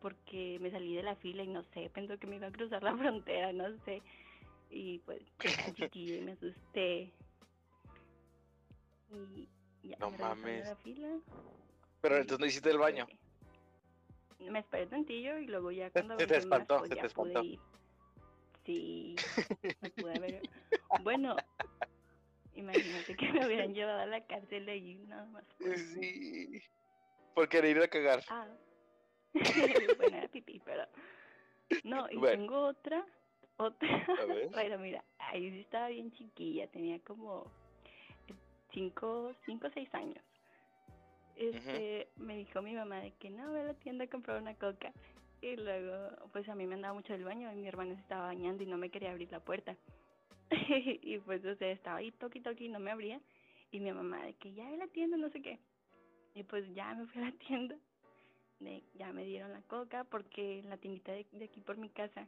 porque me salí de la fila y no sé, pensó que me iba a cruzar la <laughs> frontera, no sé. Y pues chiquilla y me asusté. Y ya No me mames. la fila. Pero entonces no hiciste el baño. eh, Me esperé tantillo y luego ya cuando se te espantó, se ya te pude espantó. ir. Sí, me pude haber... <laughs> Bueno, imagínate que me hubieran llevado a la cárcel ahí nada más. por. Sí. Por querer ir a cagar. Ah. <laughs> bueno, era pipí, pero... No, y Bueno. tengo otra, otra. Ver. <laughs> Pero mira, ahí sí estaba bien chiquilla, tenía como cinco, cinco o seis años. Este, me dijo mi mamá de que no, voy a la tienda a comprar una coca. Y luego, pues a mí me andaba mucho del baño y mi hermano se estaba bañando y no me quería abrir la puerta. <laughs> y pues, o sea, estaba ahí toqui toqui y no me abría. Y mi mamá de que ya en la tienda, no sé qué. Y pues ya me fui a la <laughs> tienda. De, ya me dieron la coca porque la tiendita de, de aquí por mi casa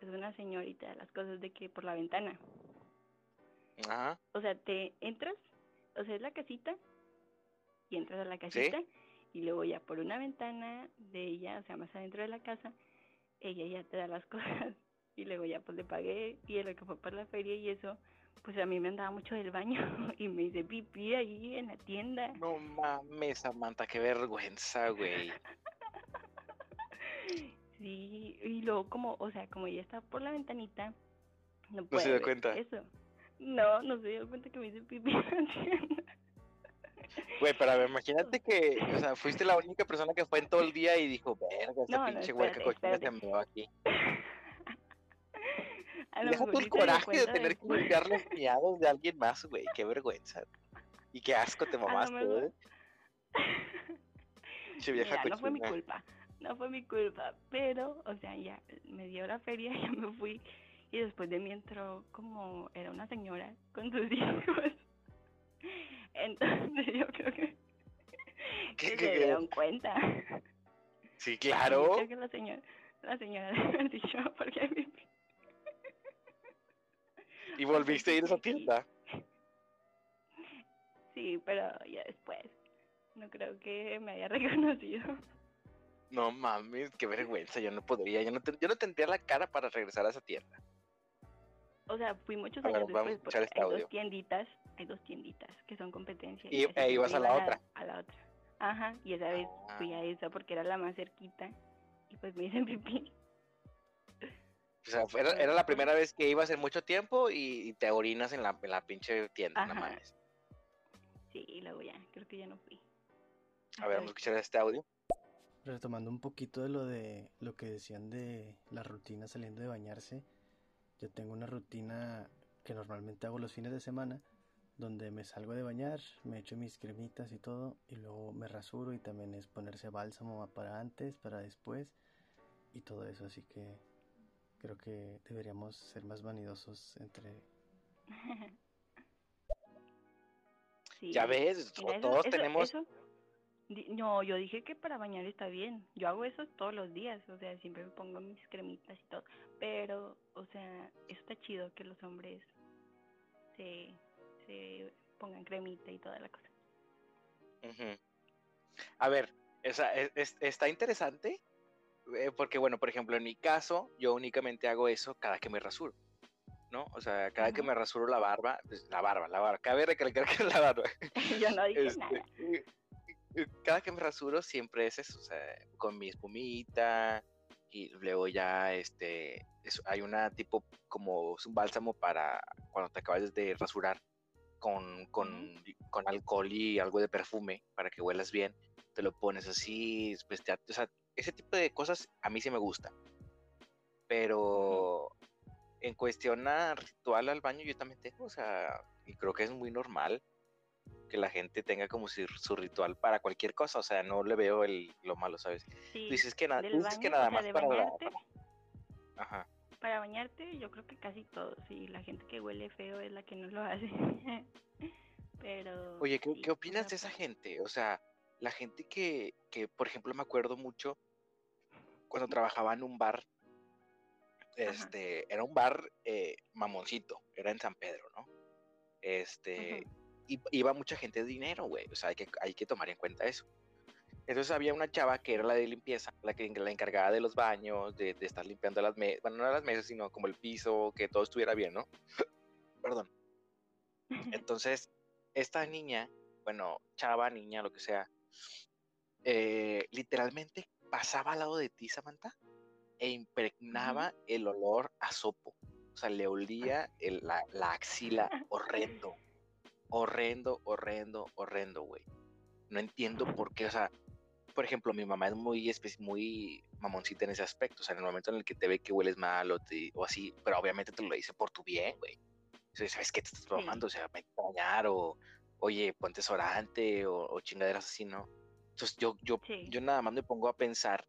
es una señorita de las cosas de que por la ventana. Ajá. O sea, te entras, o sea, es la casita y entras a la casita y luego ya por una ventana de ella, o sea, más adentro de la casa, ella ya te da las <laughs> cosas y luego ya pues le pagué y en lo que fue para la feria y eso, pues a mí me andaba mucho del baño <laughs> y me hice pipí ahí en la tienda. No mames, Samantha, qué vergüenza, güey. <laughs> Sí, y luego como, o sea, como ella está por la ventanita, no se puede dio cuenta? Eso. No, no se dio cuenta que me hice pipí en la tienda. Güey, pero a ver, imagínate que, o sea, fuiste la única persona que fue en todo el día y dijo, verga, esta No, pinche hueca cochina se meó aquí. <laughs> A lo Deja el coraje de tener que limpiar los miados de alguien más, güey, qué vergüenza. Y qué asco te <laughs> mamaste, <laughs> vieja Mira, no fue mi culpa, no fue mi culpa, pero, o sea, ya me dio la feria, ya me fui, y después de mí entró como, era una señora con sus hijos, <laughs> entonces yo creo que, ¿Qué- que qué- se qué? dieron cuenta. Sí, <laughs> claro. creo que la señora, la señora <laughs> debe haber dicho, porque mi... Y volviste a ir a esa tienda. Sí, pero ya después, no creo que me haya reconocido. No mames, qué vergüenza, yo no podría, yo no, ten- yo no tendría la cara para regresar a esa tienda. O sea, fui muchos A ver, años después porque este hay audio. dos tienditas, hay dos tienditas que son competencia. Y- e ibas a la otra. A la otra. Ajá, y esa vez fui a esa porque era la más cerquita y pues me hice <laughs> pipí. O sea, era, era la primera vez que ibas en mucho tiempo y, y te orinas en la, en la pinche tienda, no Ajá. mames. Sí, y luego ya, creo que ya no fui. A ver, vamos a escuchar este audio. Retomando un poquito de lo de lo que decían de la rutina saliendo de bañarse, yo tengo una rutina que normalmente hago los fines de semana, donde me salgo de bañar, me echo mis cremitas y todo, y luego me rasuro y también es ponerse bálsamo para antes, para después y todo eso, así que creo que deberíamos ser más vanidosos entre <laughs> Sí. Ya ves, eso- todos eso- tenemos... eso- no, yo dije que para bañar está bien. Yo hago eso todos los días, o sea, siempre me pongo mis cremitas y todo. Pero, o sea, eso está chido que los hombres se, se pongan cremita y toda la cosa. Ujú. A ver, esa, es- es- está interesante, eh, porque bueno, por ejemplo, en mi caso, yo únicamente hago eso cada que me rasuro, ¿no? O sea, cada que me rasuro la barba, pues, la barba, la barba, cabe recalcar que es la barba. <laughs> yo no dije Este, nada. <laughs> cada que me rasuro siempre es eso, o sea, con mi espumita y luego ya, este, es- hay una tipo como es un bálsamo para cuando te acabas de rasurar con, con, con alcohol y algo de perfume para que huelas bien, te lo pones así, después te, o sea, ese tipo de cosas a mí sí me gusta, pero en cuestión a ritual al baño yo también tengo, o sea, y creo que es muy normal que la gente tenga como su, su ritual para cualquier cosa, o sea, no le veo el, lo malo, ¿sabes? Sí, dices que, na- dices que baño, nada o sea, más de para bañarte, Ajá. para bañarte, yo creo que casi todos. Y la gente que huele feo es la que no lo hace. <laughs> Pero. Oye, ¿qué, sí, qué o opinas de esa gente? O sea, la gente que, que, por ejemplo, me acuerdo mucho cuando trabajaba en un bar, este, era un bar eh, mamoncito, era en San Pedro, ¿no? Este. Y iba mucha gente de dinero, güey, o sea, hay que, hay que tomar en cuenta eso. Entonces había una chava que era la de limpieza, la que la encargada de los baños, de, de estar limpiando las mesas, bueno, no las mesas, sino como el piso, que todo estuviera bien, ¿no? <coughs> Perdón. Entonces, esta niña, bueno, chava, niña, lo que sea, eh, literalmente pasaba al lado de ti, Samantha, e impregnaba el olor a sopo. O sea, le olía el- la, la axila <laughs> horrendo. Horrendo, horrendo, horrendo, güey. No entiendo por qué, o sea, por ejemplo, mi mamá es muy, muy mamoncita en ese aspecto. O sea, en el momento en el que te ve que hueles mal o, te- o así, pero obviamente te lo dice por tu bien, güey. O sea, ¿sabes qué te estás tomando? O sea, me a bañar o, oye, ponte sorante o, o chingaderas así, ¿no? Entonces yo, yo, Sí. yo nada más me pongo a pensar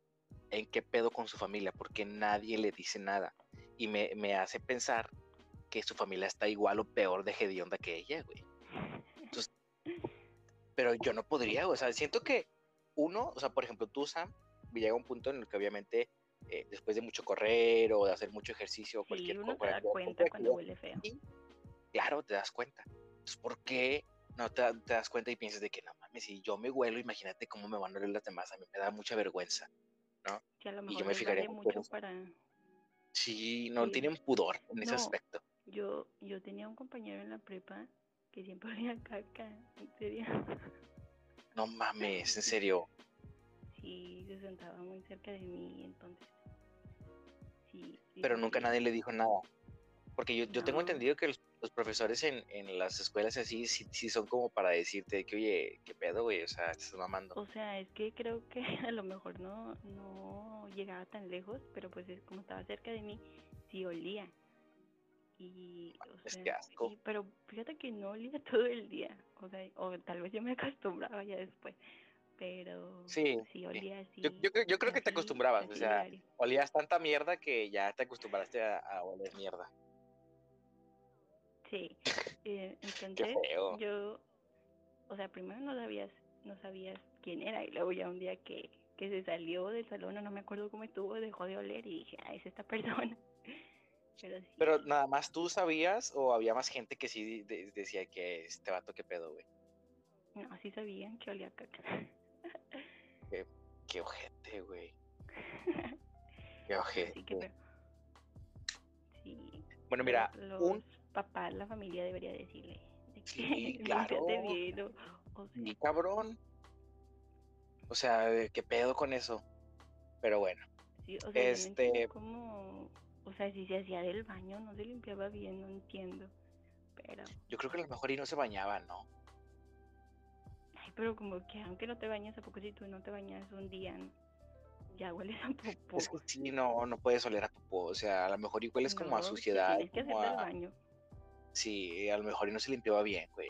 en qué pedo con su familia, porque nadie le dice nada. Y me, me hace pensar que su familia está igual o peor de hedionda que ella, güey. Entonces, pero yo no podría, o sea, siento que uno, o sea, por ejemplo, tú, Sam, llega un punto en el que obviamente eh, después de mucho correr o de hacer mucho ejercicio o Sí, cualquier uno cosa, se da cuenta cuando huele feo. claro, te das cuenta. Entonces, ¿por qué no te, te das cuenta y piensas de que no mames, si yo me huelo, imagínate cómo me van a oler las demás? A mí me da mucha vergüenza. Que a lo Y yo me fijaría mucho para... Sí, no Sí. tienen pudor en ese No. aspecto. Yo, yo tenía un compañero en la prepa que siempre olía caca, en serio. <laughs> No mames, en serio. Sí, se sentaba muy cerca de mí, entonces. Sí, sí, Pero nunca sí. nadie le dijo nada. Porque yo, yo tengo entendido que los, los profesores en, en las escuelas así sí, sí son como para decirte que, oye, ¿qué pedo, güey? O sea, te estás mamando. O sea, es que creo que <laughs> a lo mejor no, no llegaba tan lejos, pero pues es como estaba cerca de mí, sí olía. Y, o Es sea, que asco. y- pero fíjate que no olía <laughs> todo el día, o sea, o tal vez yo me acostumbraba ya después, pero Sí, sí sí. olía así. Yo, yo, creo- yo creo que te acostumbrabas, o sea, diario. olías tanta mierda que ya te acostumbraste a, a oler mierda. Sí, eh, <laughs> entonces yo, o sea, primero no sabías, no sabías quién era y luego ya un día que, que se salió del salón, o no me acuerdo cómo estuvo, dejó de oler y dije, ah, es esta persona. Pero sí, Pero nada más tú sabías o había más gente que sí de- decía que este vato qué pedo, güey. no, sí sabían que olía caca. Qué ojete, güey. <laughs> Qué ojete. Así que, pero, sí, Bueno, mira, los un papás, la familia debería decirle de que Sí, <laughs> claro. límpiate bien, o, o sea, y cabrón. O sea, qué pedo con eso. Pero bueno, Sí, o sea, Este- cómo, o sea, si se hacía del baño, no se limpiaba bien, no entiendo. Pero, yo creo que a lo mejor y no se bañaba, ¿no? ay, pero como que aunque no te bañes, ¿a poco si tú no te bañas un día, ya hueles a popó? Es que sí, no, no puedes oler a popó. O sea, a lo mejor igual es como a suciedad. Tienes que hacer del a- baño. Sí, a lo mejor y no se limpiaba bien, güey.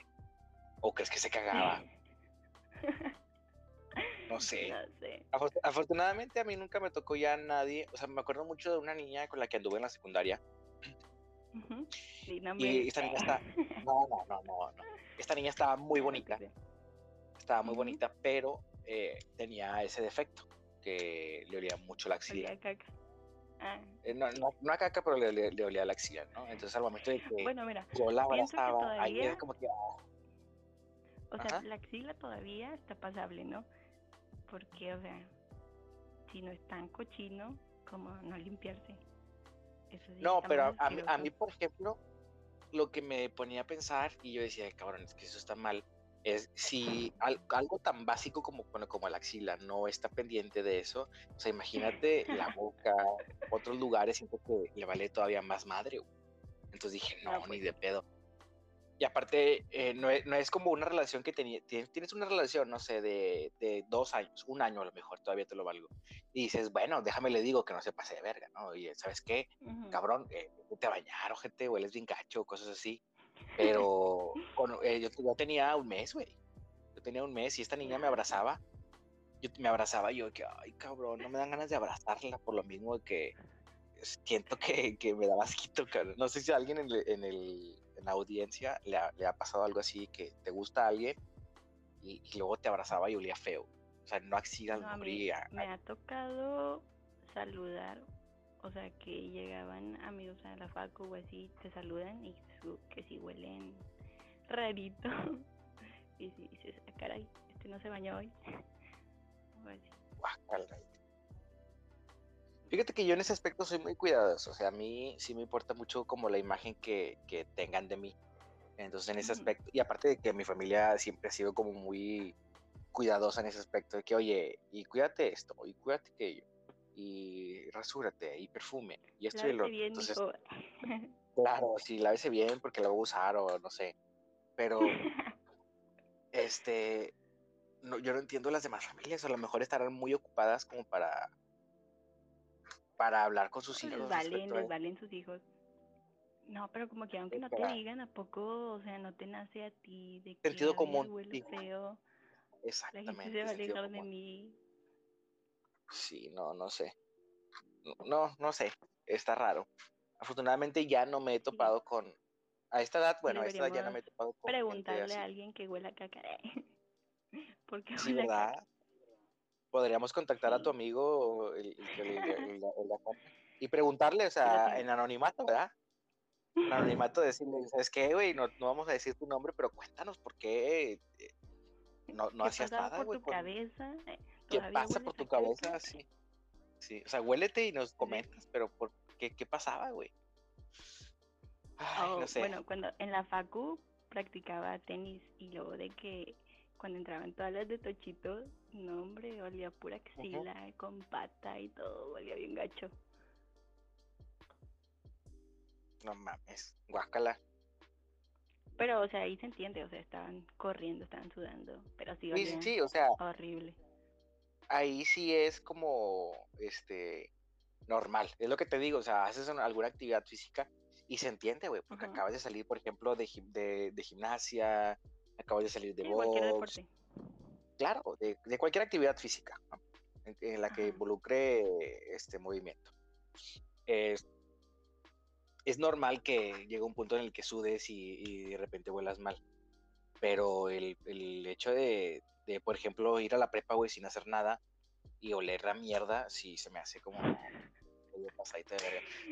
O crees que se cagaba. <laughs> No sé. No sé. Afor- Afortunadamente a mí nunca me tocó ya nadie. O sea, me acuerdo mucho de una niña con la que anduve en la secundaria. Y esta niña está. <laughs> No, no, no, no, no. Esta niña estaba muy bonita. Estaba muy bonita, pero eh, tenía ese defecto que le olía mucho la axila. Olía a caca. Ah, Eh, no, no, no a caca, pero le, le- le olía la axila, ¿no? Entonces al momento de que Bueno, mira, yo la abrazaba, ahí era como que. ah, o sea, Ajá. la axila todavía está pasable, ¿no? Porque, o sea, si no es tan cochino, como no limpiarse. Eso sí No, pero a, a mí, a asqueroso. mí, por ejemplo, lo que me ponía a pensar, y yo decía, cabrón, es que eso está mal, es si al- algo tan básico como, bueno, como la axila no está pendiente de eso, o sea, imagínate la <laughs> boca, otros lugares, siento que le vale todavía más madre. güey. Entonces dije, no, No, ni pues. de pedo. Y aparte, eh, no, es, no es como una relación que tenía, tienes, una relación, no sé, de, de dos años, un año a lo mejor, todavía te lo valgo. Y dices, bueno, déjame le digo que no se pase de verga, ¿no? Y ¿sabes qué? Cabrón, eh, vete a bañar, ojete, hueles bien gacho, cosas así. Pero eh, yo, yo tenía un mes, güey. Yo tenía un mes y esta niña me abrazaba. Yo me abrazaba y yo que, ay, cabrón, no me dan ganas de abrazarla por lo mismo que siento que, que me da asquito, cabrón. No sé si alguien en, el- en, el- la audiencia le ha, le ha pasado algo así, que te gusta a alguien y, y luego te abrazaba y olía feo. O sea, no axila, No, me ha tocado saludar, o sea, que llegaban amigos a la facu o así, te saludan y su- que si huelen rarito. <laughs> y si dices, ah, caray, este no se bañó hoy. <laughs> O así. Fíjate que yo en ese aspecto soy muy cuidadoso, o sea, a mí sí me importa mucho como la imagen que, que tengan de mí. Entonces, en ese Ujú. aspecto, y aparte de que mi familia siempre ha sido como muy cuidadosa en ese aspecto, de que, oye, y cuídate esto, y cuídate aquello, y rasúrate, y perfume, y esto y lo otro. Entonces, claro, sí, lávese bien porque la voy a usar o no sé, pero <laughs> este, no, yo no entiendo las demás familias, a lo mejor estarán muy ocupadas como para para hablar con sus les hijos valen, respecto a les valen sus hijos. No, pero como que aunque no te digan, ¿a poco, o sea, no te nace a ti de que Sentido común, sí. feo, la gente Exactamente, se va a alejar de mí? Sí, no, no sé. No, no sé. Está raro. Afortunadamente ya no me he topado con. A esta edad, bueno, a esta edad ya no me he topado con. Preguntarle a alguien que huela caca. <laughs> Porque Sí, huele a caca. Podríamos contactar a tu amigo el, el <laughs> el- y preguntarle, o sea, en anonimato, ¿verdad? En anonimato decirle, ¿sabes qué, güey? No, no vamos a decir tu nombre, pero cuéntanos por qué eh, no, no ¿Qué hacías nada, por güey. tu cabeza? Eh, ¿Qué ¿Todavía pasa por tu cabeza? Sí. Sí, o sea, huélete y nos comentas, pero por qué, qué pasaba, güey. Ay, Oh, no sé. Bueno, cuando en la facu practicaba tenis y luego de que cuando entraban todas las de Tochito, no hombre, olía pura axila, con pata y todo, olía bien gacho. No mames, guácala. Pero, o sea, ahí se entiende, o sea, estaban corriendo, estaban sudando, pero sí Sí, o sea, horrible. ahí sí es como, este, normal. Es lo que te digo, o sea, haces una- alguna actividad física y se entiende, güey, porque acabas de salir, por ejemplo, de, gim- de, de gimnasia, acabas de salir de Sí, box, claro, de, de cualquier actividad física ¿no? en, en la que Ajá. involucre este movimiento. Es, es normal que llegue un punto en el que sudes y, y de repente vuelas mal, pero el, el hecho de, de, por ejemplo, ir a la prepa, güey, sin hacer nada y oler la mierda, sí se me hace como.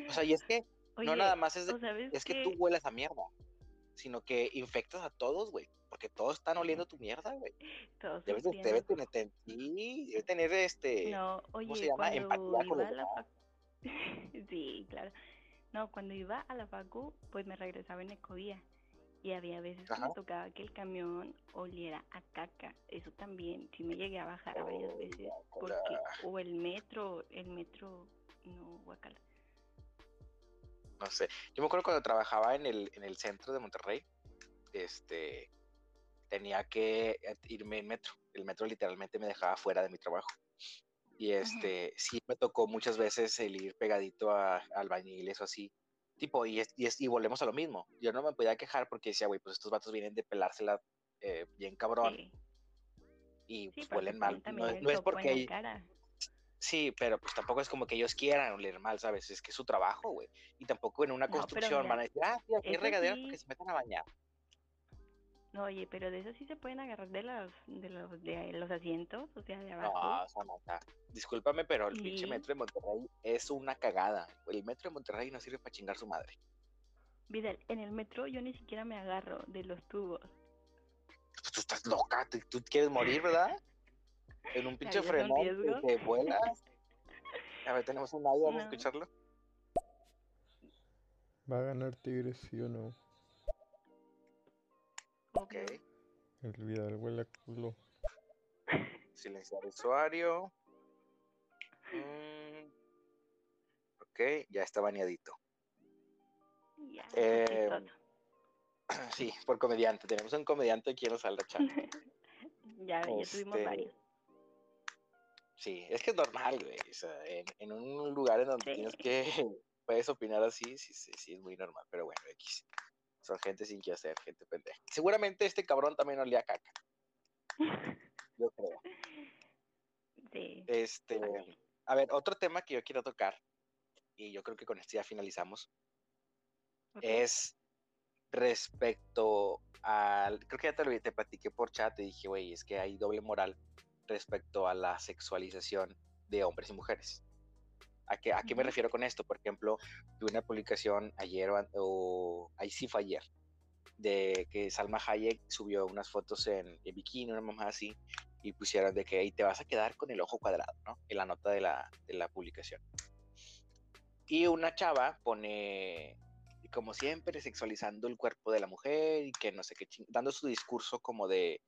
O sea, y es que no Oye, nada más es de ¿o sabes es que qué? tú hueles a mierda, sino que infectas a todos, güey, porque todos están oliendo tu mierda, güey. Todos Debes de, sintiendo- debe tener, ten- sí, debe tener este, No, se oye, llama? cuando Empatía con iba los a la demás. facu... <laughs> sí, claro. No, cuando iba a la facu, pues me regresaba en ecovía. Y había veces que me tocaba que el camión oliera a caca. Eso también, sí me llegué a bajar varias Oh, veces. guácala. Porque, o el metro, el metro, no, guacala. No sé. Yo me acuerdo cuando trabajaba en el, en el centro de Monterrey, este, tenía que irme en metro. El metro literalmente me dejaba fuera de mi trabajo. Y este, sí me tocó muchas veces el ir pegadito a albañiles o así. Tipo, y, es, y, es- y volvemos a lo mismo. Yo no me podía quejar porque decía, güey, pues estos vatos vienen de pelársela eh, bien cabrón Sí, y sí, pues huelen mal. No, es- no porque la hay- cara. Sí, pero pues tampoco es como que ellos quieran oler mal, ¿sabes? Es que es su trabajo, güey. Y tampoco en una No, construcción mira, van a decir, ah, sí, aquí hay eso regaderas sí- porque se metan a bañar. No, oye, pero de eso sí se pueden agarrar de los, de los, de los asientos, o sea, de abajo. No, Samantha, discúlpame, pero el pinche Sí. metro de Monterrey es una cagada. El metro de Monterrey no sirve para chingar su madre. Vidal, en el metro yo ni siquiera me agarro de los tubos. Pues tú estás loca, tú, tú quieres morir, ¿verdad? En un pinche frenón que, que vuelas. <laughs> A ver, tenemos un audio, vamos a escucharlo. ¿Va a ganar Tigres, sí o no? Ok, El Vidal huele a culo. silenciar usuario. Mm, Ok, ya está baneadito. Ya, Eh. <clears throat> Sí, por comediante. Tenemos un comediante aquí en la sala chat. <laughs> ya, ya tuvimos este, varios. Sí, es que es normal, güey. O sea, en, en un lugar en donde tienes que, <laughs> puedes opinar así, sí, sí, sí, es muy normal. Pero bueno, X. Son gente sin que hacer, gente pendeja. Seguramente este cabrón también olía a caca, yo creo. Sí. Este, a ver, otro tema que yo quiero tocar, y yo creo que con esto ya finalizamos, es respecto al, creo que ya te lo te platiqué por chat, te dije, güey, es que hay doble moral respecto a la sexualización de hombres y mujeres. ¿A qué, a qué me refiero con esto? Por ejemplo, vi una publicación ayer o, ahí sí fue ayer, de que Salma Hayek subió unas fotos en, en bikini, una mamá así, y pusieron de que ahí te vas a quedar con el ojo cuadrado, ¿no? En la nota de la, de la publicación. Y una chava pone, como siempre, sexualizando el cuerpo de la mujer y que no sé qué, dando su discurso como de,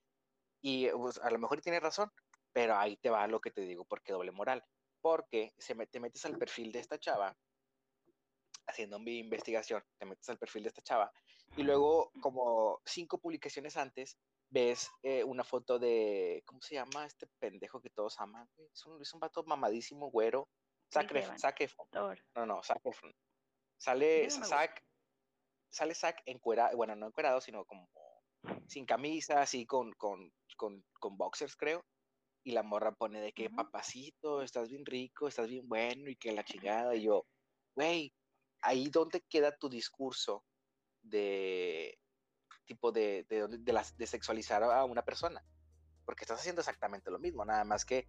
y pues, a lo mejor tiene razón, pero ahí te va lo que te digo, porque doble moral. Porque se me- te metes al perfil de esta chava, haciendo mi investigación, te metes al perfil de esta chava, y luego, como cinco publicaciones antes, ves eh, una foto de, ¿cómo se llama este pendejo que todos aman? Es un, es un vato mamadísimo, güero. Zac. Thor. No, no, Zac Efron. Sale Zac, sale Zac encuerado, bueno, no encuerado, sino como <laughs> sin camisa, así con, con, con, con boxers, creo. Y la morra pone de que Ujú. papacito, estás bien rico, estás bien bueno y que la chingada. Y yo, güey, ahí donde queda tu discurso de tipo de, de, de, las- de sexualizar a una persona. Porque estás haciendo exactamente lo mismo, nada más que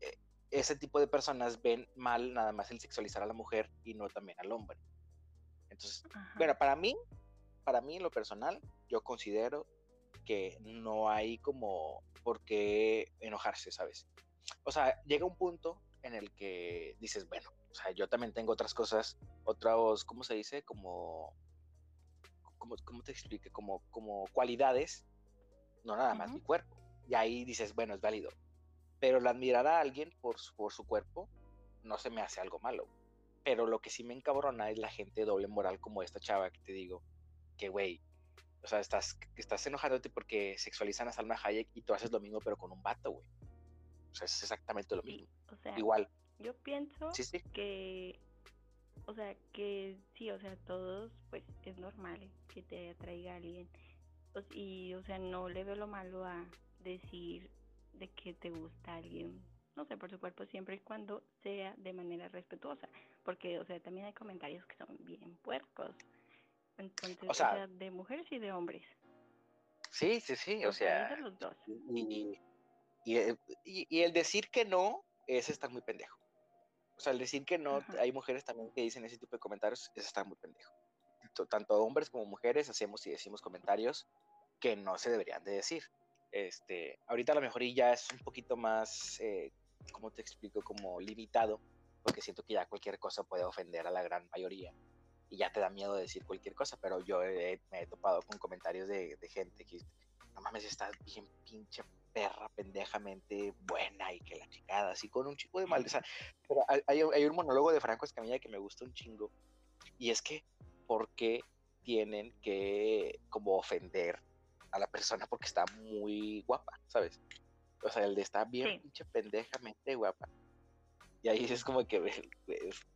eh, ese tipo de personas ven mal nada más el sexualizar a la mujer y no también al hombre. Entonces, Ajá. bueno, para mí, para mí en lo personal, yo considero que no hay como por qué enojarse, ¿sabes? O sea, llega un punto en el que dices, bueno, o sea, yo también tengo otras cosas, otros, ¿cómo se dice? Como, como ¿cómo te explique? Como, como cualidades, no nada más Ujú. mi cuerpo. Y ahí dices, bueno, es válido. Pero el admirar a alguien por su, por su cuerpo no se me hace algo malo. Pero lo que sí me encabrona es la gente doble moral como esta chava que te digo, que güey, o sea, estás, estás enojándote porque sexualizan a Salma Hayek y tú haces lo mismo pero con un vato, güey. O sea, es exactamente lo mismo. o sea, Igual, yo pienso sí, sí. que, o sea, que sí, o sea, todos, pues es normal que te atraiga a alguien. O- y, o sea, no le veo lo malo a decir de que te gusta alguien, no sé, por su cuerpo, siempre y cuando sea de manera respetuosa. Porque, o sea, también hay comentarios que son bien puercos. Entonces, o sea- sea, de mujeres y de hombres. Sí, sí, sí. O O sea, de los dos. y, y, el- y- y el decir que no es estar muy pendejo. O sea, el decir que no, Ajá. hay mujeres también que dicen ese tipo de comentarios, es estar muy pendejo. Tanto- hombres como mujeres hacemos y decimos comentarios que no se deberían de decir. Este, ahorita a lo mejor ya es un poquito más, eh, ¿cómo te explico? Como limitado, porque siento que ya cualquier cosa puede ofender a la gran mayoría y ya te da miedo decir cualquier cosa, pero yo he- me he topado con comentarios de, de gente que, no mames, estás bien pinche perra pendejamente buena y que la chingada, así con un chico de mal. O sea, pero hay, hay un monólogo de Franco Escamilla que me gusta un chingo, y es que, ¿por qué tienen que como ofender a la persona porque está muy guapa, ¿sabes? O sea, el de está bien Sí. pinche pendejamente guapa. Y ahí es como que,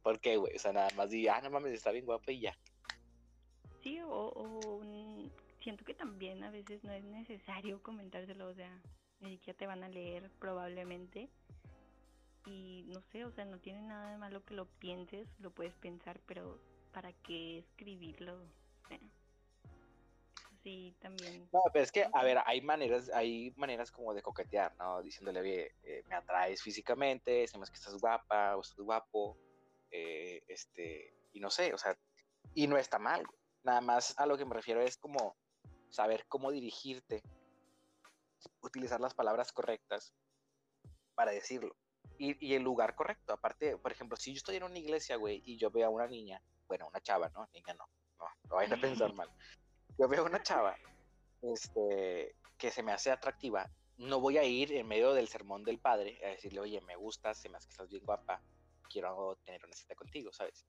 ¿por qué, güey? O sea, nada más di, ah, no mames, está bien guapa y ya. Sí, o, o siento que también a veces no es necesario comentárselo, o sea, ni siquiera te van a leer probablemente. Y no sé, o sea, no tiene nada de malo que lo pienses, lo puedes pensar, pero ¿para qué escribirlo? O sea, sí, también. No, pero es que, a ver, hay maneras, hay maneras como de coquetear, ¿no? Diciéndole, oye, eh, me atraes físicamente, se me que estás guapa o estás guapo, eh, este, y no sé, o sea, y no está mal. Nada más a lo que me refiero es como saber cómo dirigirte, utilizar las palabras correctas para decirlo. Y, y el lugar correcto. Aparte, por ejemplo, si yo estoy en una iglesia, güey, y yo veo a una niña, bueno, una chava, ¿no? Niña no, no, no vayan a pensar <laughs> mal. Yo veo una chava este, que se me hace atractiva, no voy a ir en medio del sermón del padre a decirle, oye, me gustas, se me hace que estás bien guapa, quiero tener una cita contigo, ¿sabes?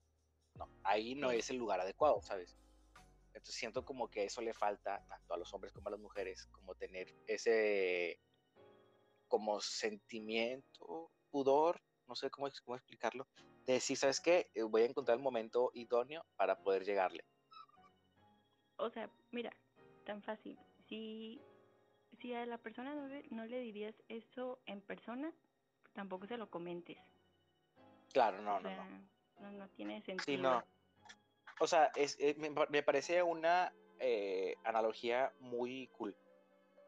No, ahí no es el lugar adecuado, ¿sabes? Entonces siento como que eso le falta tanto a los hombres como a las mujeres, como tener ese como sentimiento, pudor, no sé cómo, cómo explicarlo, de decir, ¿sabes qué? Eh, Voy a encontrar el momento idóneo para poder llegarle. O sea, mira, tan fácil. Si, si a la persona no le, no le dirías eso en persona, tampoco se lo comentes. Claro, no, o no, sea, no. no, no tiene sentido. Sí, no. O sea, es, eh, me, me parece una eh, analogía muy cool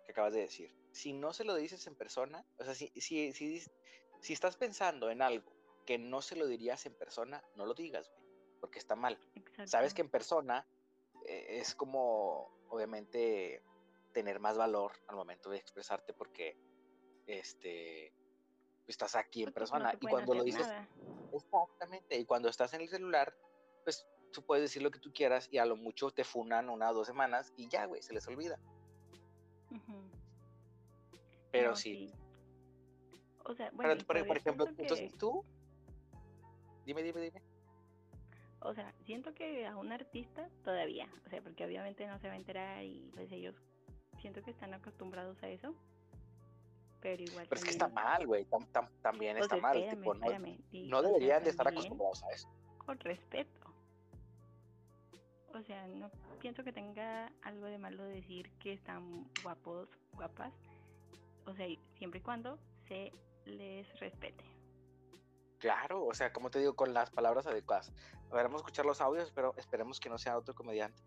que acabas de decir. Si no se lo dices en persona, o sea, si, si, si, si estás pensando en algo que no se lo dirías en persona, no lo digas, güey, porque está mal. Exacto. Sabes que en persona es como, obviamente, tener más valor al momento de expresarte porque este, estás aquí en Pues porque persona. y cuando lo dices, nada. Exactamente. Y cuando estás en el celular, pues tú puedes decir lo que tú quieras y a lo mucho te funan una o dos semanas y ya, güey, se les olvida. Pero No, sí. O sea, bueno, Pero, por, por ejemplo, entonces tú, dime, dime, dime. O sea, siento que a un artista todavía, o sea, porque obviamente no se va a enterar y pues ellos siento que están acostumbrados a eso, pero igual. Pero es que está también- mal, güey, tam- tam- también o está mal. espérame, tipo, no, espérame, no deberían de estar también acostumbrados a eso. Con respeto. O sea, no pienso que tenga algo de malo decir que están guapos, guapas. O sea, siempre y cuando se les respete. Claro, o sea, como te digo, con las palabras adecuadas. A ver, vamos a escuchar los audios, pero esperemos que no sea otro comediante.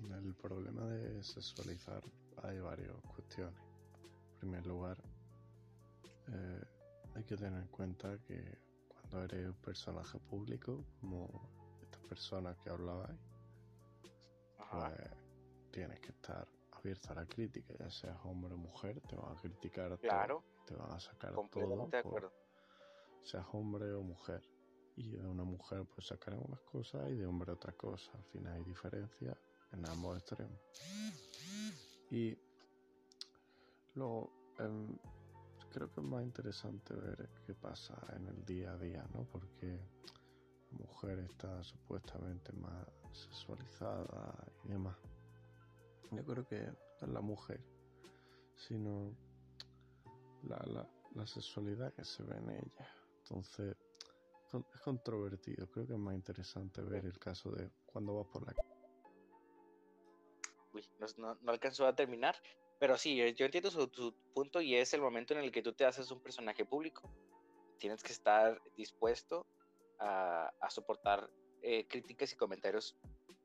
El problema de sexualizar hay varias cuestiones. En primer lugar, eh, hay que tener en cuenta que cuando eres un personaje público, como estas personas que hablabais, pues tienes que estar abierta a la crítica, ya seas hombre o mujer, te van a criticar todo, Claro, te van a sacar todo, de por- seas hombre o mujer. Y de una mujer pues sacarán unas cosas y de hombre otra cosa. Al final hay diferencia en ambos extremos. Y luego em, creo que es más interesante ver qué pasa en el día a día, ¿no? Porque la mujer está supuestamente más sexualizada y demás. Yo creo que no es la mujer, sino la, la, la sexualidad que se ve en ella. Entonces, con- es controvertido. Creo que es más interesante ver el caso de cuando vas por la Uy, no, no, no alcanzó a terminar. Pero sí, yo, entiendo su, su punto y es el momento en el que tú te haces un personaje público. Tienes que estar dispuesto a, a soportar eh, críticas y comentarios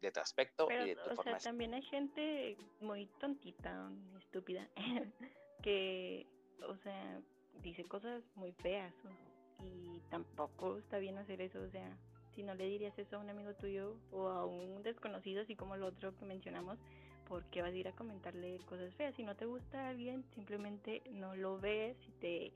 de tu aspecto Pero, y de tu o forma sea, también hay gente muy tontita, estúpida, <laughs> que, o sea, dice cosas muy feas. Y tampoco está bien hacer eso, o sea, si no le dirías eso a un amigo tuyo o a un desconocido, así como lo otro que mencionamos, ¿por qué vas a ir a comentarle cosas feas? Si no te gusta alguien, simplemente no lo ves, si te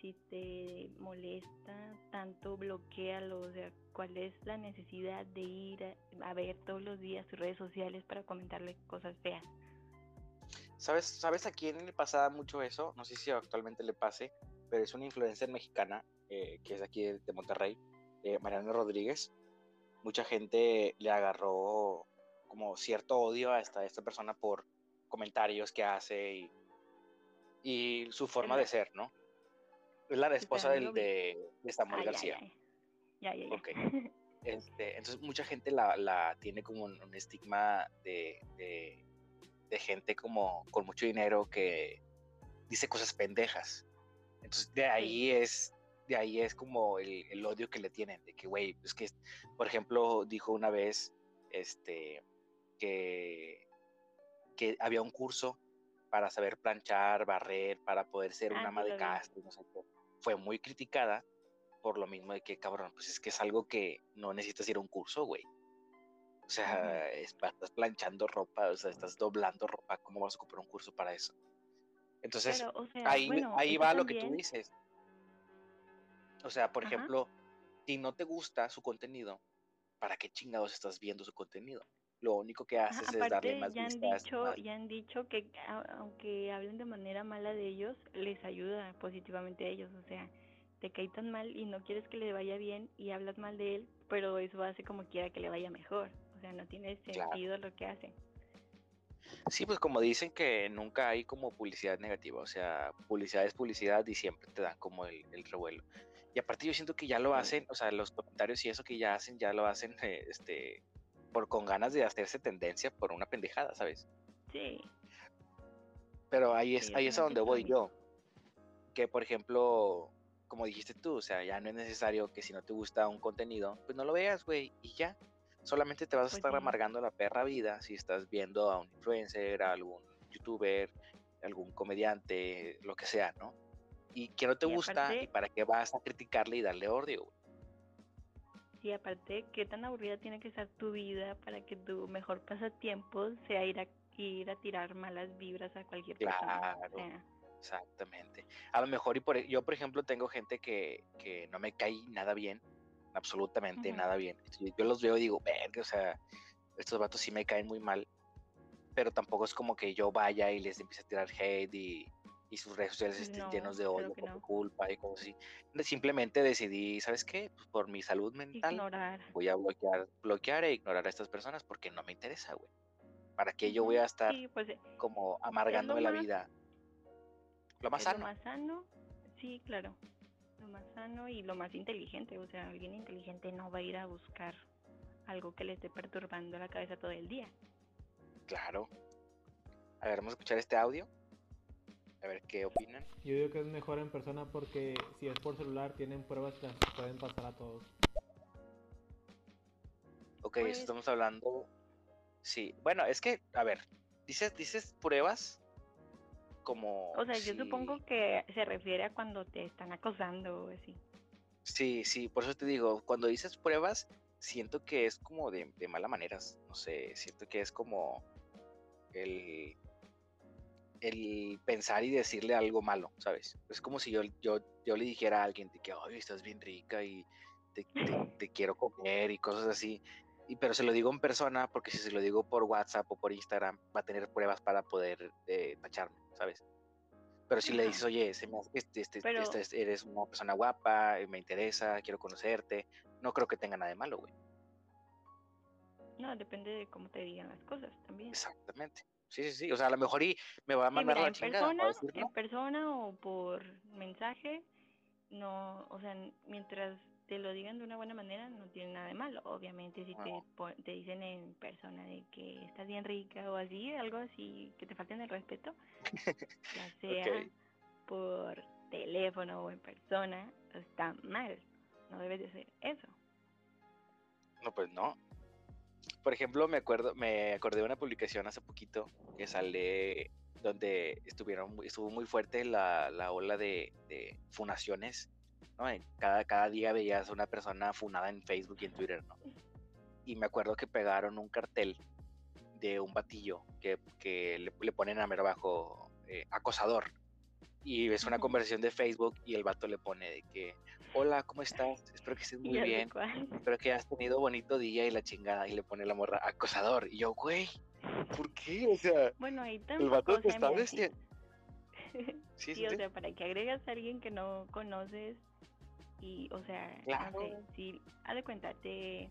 si te molesta tanto, bloquealo, o sea, ¿cuál es la necesidad de ir a, a ver todos los días sus redes sociales para comentarle cosas feas? ¿Sabes, ¿Sabes a quién le pasaba mucho eso? No sé si actualmente le pase, pero es una influencer mexicana eh, que es aquí de, de Monterrey, eh, Mariana Rodríguez. Mucha gente le agarró como cierto odio a esta, esta persona por comentarios que hace y, y su forma de ser, ¿no? Es la esposa del, de, de Samuel Ah, García. Ya, ya, ya. <laughs> Este, entonces mucha gente la, la tiene como un, un estigma de, de, de gente como con mucho dinero que dice cosas pendejas. Entonces de ahí es, de ahí es como el, el odio que le tienen, de que, güey, es que, por ejemplo, dijo una vez, este, que, que había un curso para saber planchar, barrer, para poder ser Ah, una ama de casa, y no sé qué. Fue muy criticada por lo mismo de que, cabrón, pues es que es algo que no necesitas ir a un curso, güey. O sea, es- estás planchando ropa, o sea, estás doblando ropa, ¿cómo vas a ocupar un curso para eso? Entonces, Pero, o sea, ahí, bueno, ahí va lo que tú también- dices. O sea, por Ajá. ejemplo, si no te gusta su contenido, ¿para qué chingados estás viendo su contenido? Lo único que Ajá, haces es darle aparte más ya han vistas. dicho, más- ya han dicho que aunque hablen de manera mala de ellos, les ayuda positivamente a ellos, o sea, te cae tan mal y no quieres que le vaya bien y hablas mal de él, pero eso hace como quiera que le vaya mejor, sea, no tiene Claro. sentido lo que hacen. Sí, pues como dicen que nunca hay como publicidad negativa, o sea, publicidad es publicidad y siempre te dan como el, el revuelo. Y aparte yo siento que ya lo hacen, o sea, los comentarios y eso que ya hacen, ya lo hacen, eh, <laughs> este, por con ganas de hacerse tendencia por una pendejada, ¿sabes? Sí, Pero ahí es, Sí, ahí es a donde voy yo. Que por ejemplo, como dijiste tú, o sea, ya no es necesario que si no te gusta un contenido, pues no lo veas, güey, y ya. Solamente te vas a estar amargando la perra vida si estás viendo a un influencer, a algún youtuber, algún comediante, lo que sea, ¿no? Y que no te Y gusta, ¿y para qué vas a criticarle y darle odio, sí, aparte, qué tan aburrida tiene que ser tu vida para que tu mejor pasatiempo sea ir a, ir a tirar malas vibras a cualquier persona, Claro. sea, Exactamente. A lo mejor, y por, e- yo, por ejemplo, tengo gente que, que no me cae nada bien, absolutamente Ujú. nada bien. Yo, los veo y digo, verga, o sea, estos vatos sí me caen muy mal, pero tampoco es como que yo vaya y les empiece a tirar hate y, y sus redes sociales estén No, llenos de odio por mi no. culpa y cosas así. Simplemente decidí, ¿sabes qué? Pues por mi salud mental ignorar. voy a bloquear, bloquear e ignorar a estas personas porque no me interesa, güey. ¿Para qué yo voy a estar Sí, pues eh, como amargándome la más- vida? Lo más es sano. lo más sano, sí, claro. Lo más sano y lo más inteligente. O sea, alguien inteligente no va a ir a buscar algo que le esté perturbando la cabeza todo el día. Claro. A ver, vamos a escuchar este audio. A ver qué opinan. Yo digo que es mejor en persona porque si es por celular tienen pruebas que las pueden pasar a todos. Ok, Pues- estamos hablando. Sí, bueno, es que, a ver, dices, dices pruebas como. O sea, yo supongo que se refiere a cuando te están acosando o así. Sí, sí, por eso te digo, cuando dices pruebas, siento que es como de, de mala maneras. No sé, siento que es como el, el pensar y decirle algo malo, ¿sabes? Es como si yo, yo, yo le dijera a alguien de que, ay, estás bien rica y te, te- <laughs> te quiero comer y cosas así. Y, pero se lo digo en persona porque si se lo digo por WhatsApp o por Instagram va a tener pruebas para poder eh, tacharme, ¿sabes? Pero si le dices, oye, se me este, este- Pero- este- eres una persona guapa, me interesa, quiero conocerte, no creo que tenga nada de malo, güey. No, depende de cómo te digan las cosas también. Exactamente. Sí, sí, sí. O sea, a lo mejor y me va a Sí, mandar mira, la en chingada. persona, decir, en persona o por mensaje, no, o sea, mientras te lo digan de una buena manera, no tiene nada de malo. Obviamente, si te, No. te dicen en persona de que estás bien rica o así, algo así, que te falten el respeto, <laughs> ya sea por teléfono o en persona, está mal. No debes de hacer eso. No, pues no. Por ejemplo, me acuerdo, me acordé de una publicación hace poquito que sale donde estuvieron, estuvo muy fuerte la, la ola de, de funaciones, ¿no? Cada, cada día veías a una persona funada en Facebook y en Twitter, ¿no? Y me acuerdo que pegaron un cartel de un batillo que, que le, le ponen a mero abajo eh, acosador. Y es una conversación de Facebook y el vato le pone de que, hola, ¿cómo estás? Espero que estés <laughs> muy bien espero que hayas tenido bonito día y la chingada. Y le pone la morra acosador. Y yo, güey, ¿por qué? O sea, Bueno, ahí el vato te está <laughs> sí. o sea, para que agregas a alguien que no conoces y, o sea, no Claro. sé, si, haz de cuenta, te,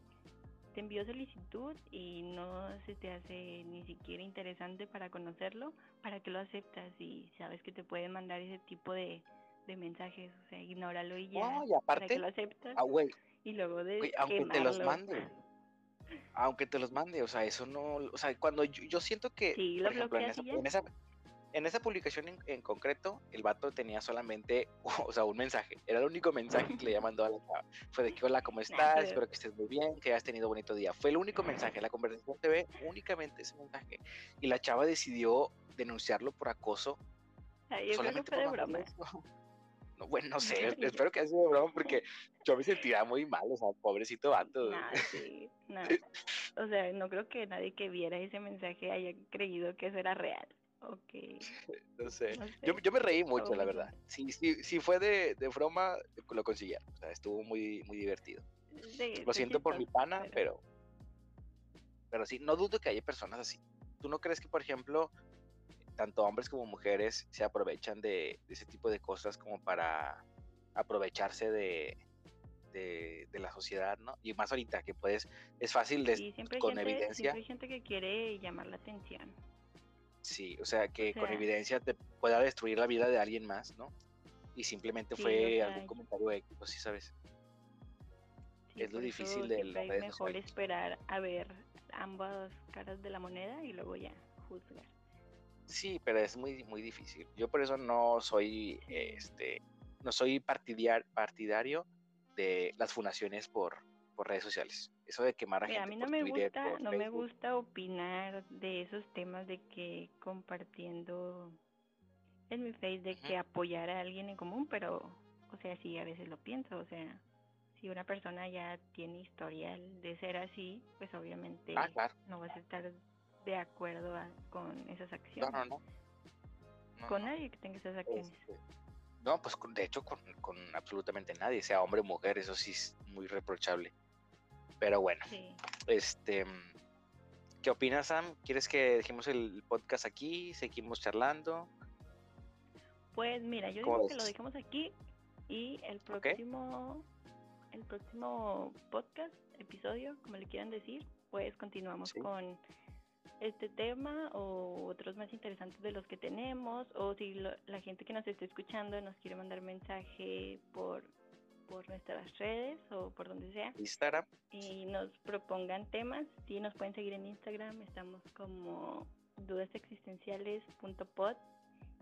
te envió solicitud y no se te hace ni siquiera interesante para conocerlo, ¿para qué lo aceptas? Y sabes que te pueden mandar ese tipo de, de mensajes, o sea, ignóralo y ya, y ¿para aparte, qué lo aceptas? ah, güey, y luego de güey, aunque te los mande. Aunque te los mande, o sea, eso no, o sea, cuando yo, yo siento que, Sí, por lo ejemplo, esa, en esa, en esa publicación en, en concreto, el vato tenía solamente, <laughs> o sea, un mensaje, era el único mensaje que le mandado a la chava. Fue de que, hola, ¿cómo estás? pero- Espero que estés muy bien, que hayas tenido bonito día. Fue el único mensaje, la conversación se ve únicamente ese mensaje. Y la chava decidió denunciarlo por acoso Ay, yo creo que solamente fue de por broma. mandar <laughs> eso. No, bueno, no sé, <laughs> espero que haya sido de broma porque yo me sentía muy mal, o sea, pobrecito vato. Nah, sí, no. O sea, no creo que nadie que viera ese mensaje haya creído que eso era real. O que, <laughs> No sé. no Yo, sé. yo me reí mucho, la verdad. Si, si, si fue de, de broma, lo consiguieron. O sea, estuvo muy, muy divertido. Sí, Lo siento por mi pana, pero... Pero sí, no dudo que haya personas así. ¿Tú no crees que, por ejemplo, tanto hombres como mujeres se aprovechan de, de ese tipo de cosas como para aprovecharse de, de, de la sociedad, ¿no? Y más ahorita que puedes, es fácil de, Sí, con gente, evidencia, siempre hay gente que quiere llamar la atención. Sí, o sea, que O con evidencia te pueda destruir la vida de alguien más, ¿no? Y simplemente Sí, fue o sea, algún comentario ético, sí, sabes. Sí, Es lo difícil de es redes mejor esperar a ver ambas caras de la moneda y luego ya juzgar. Sí, pero es muy, muy difícil. Yo por eso no soy, este, no soy partidiar, partidario de las fundaciones por, por redes sociales. Eso de quemar a Mira, a gente mí no por me Twitter, gusta, no me gusta opinar de esos temas de que compartiendo en mi face de que apoyar a alguien en común, pero, o sea, sí, a veces lo pienso, o sea, si una persona ya tiene historial de ser así, pues obviamente Ah, claro. no vas a estar de acuerdo a- con esas acciones. no, no. No, Con nadie que tenga esas acciones. Este, no, pues con- de hecho con, con absolutamente nadie, sea hombre o mujer, eso sí es muy reprochable. Pero bueno, Sí. este, ¿qué opinas, Sam? ¿Quieres que dejemos el podcast aquí? ¿Seguimos charlando? Pues mira, yo ¿Cómo digo que lo ves? dejamos aquí y el próximo el próximo podcast, episodio, como le quieran decir, pues continuamos Sí. con este tema o otros más interesantes de los que tenemos o si lo- la gente que nos esté escuchando nos quiere mandar mensaje por por nuestras redes o por donde sea Instagram. y nos propongan temas, sí nos pueden seguir en Instagram, estamos como dudasexistenciales.pod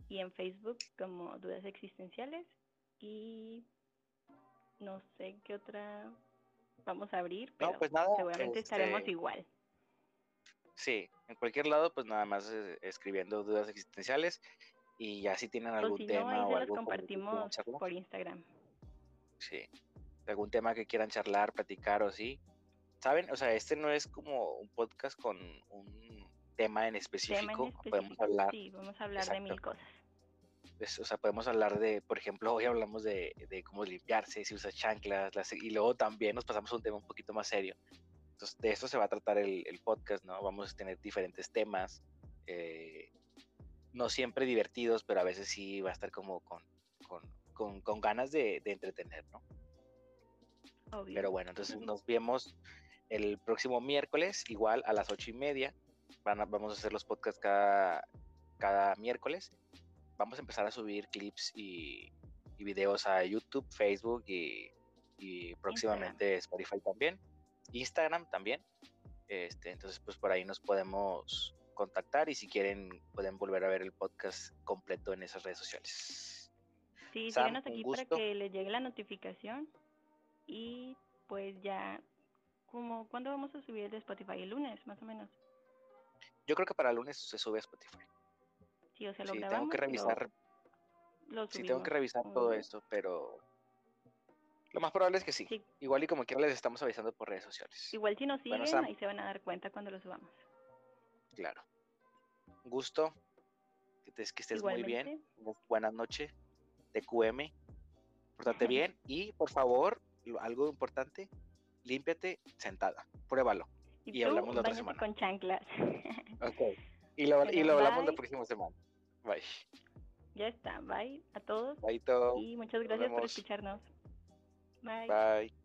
y en Facebook como Dudas Existenciales y no sé qué otra vamos a abrir, No, pero pues nada, seguramente estaremos este, igual. Sí, en cualquier lado, pues nada más eh, escribiendo dudas existenciales y ya si tienen O algún si tema o los algo compartimos por Instagram. Sí, algún tema que quieran charlar, platicar o sí. ¿Saben? O sea, este no es como un podcast con un tema en Tema específico. en Podemos específico, hablar, sí, vamos a hablar de mil Exacto. cosas. pues, o sea, podemos hablar de, por ejemplo, hoy hablamos de, de cómo limpiarse, si usas chanclas, las- y luego también nos pasamos a un tema un poquito más serio. Entonces, de esto se va a tratar el, el podcast, ¿no? Vamos a tener diferentes temas, eh, no siempre divertidos, pero a veces sí va a estar como con, con, con, con ganas de, de entretener, ¿no? Obvio. Pero bueno, entonces nos vemos el próximo miércoles, igual a las ocho y media. Van a- vamos a hacer los podcasts cada, cada miércoles. Vamos a empezar a subir clips y, y videos a YouTube, Facebook y, y próximamente Spotify también. Instagram también. Este, entonces, pues por ahí nos podemos contactar y si quieren pueden volver a ver el podcast completo en esas redes sociales. Sí, Sam, síganos aquí para que les llegue la notificación. Y pues ya, como ¿cuándo vamos a subir el de Spotify? El lunes, más o menos. Yo creo que para el lunes se sube a Spotify. Sí, o sea, lo Sí, tengo que revisar lo Sí, tengo que revisar todo bien. esto, pero lo más probable es que sí. Sí. Igual y como quiera les estamos avisando por redes sociales. Igual si nos siguen, Bueno, Sam. ahí se van a dar cuenta cuando lo subamos. Claro. Gusto. Que, te- que estés muy bien. Buenas noches. TQM. Pórtate bien. Y por favor, algo importante, límpiate sentada. Pruébalo. Y, hablamos la otra semana. con chanclas. <laughs> Ok. Y lo, y Bueno, lo hablamos la próxima semana. Bye. ya está. Bye a todos. Bye, todo. Y muchas gracias por escucharnos. Bye. Bye.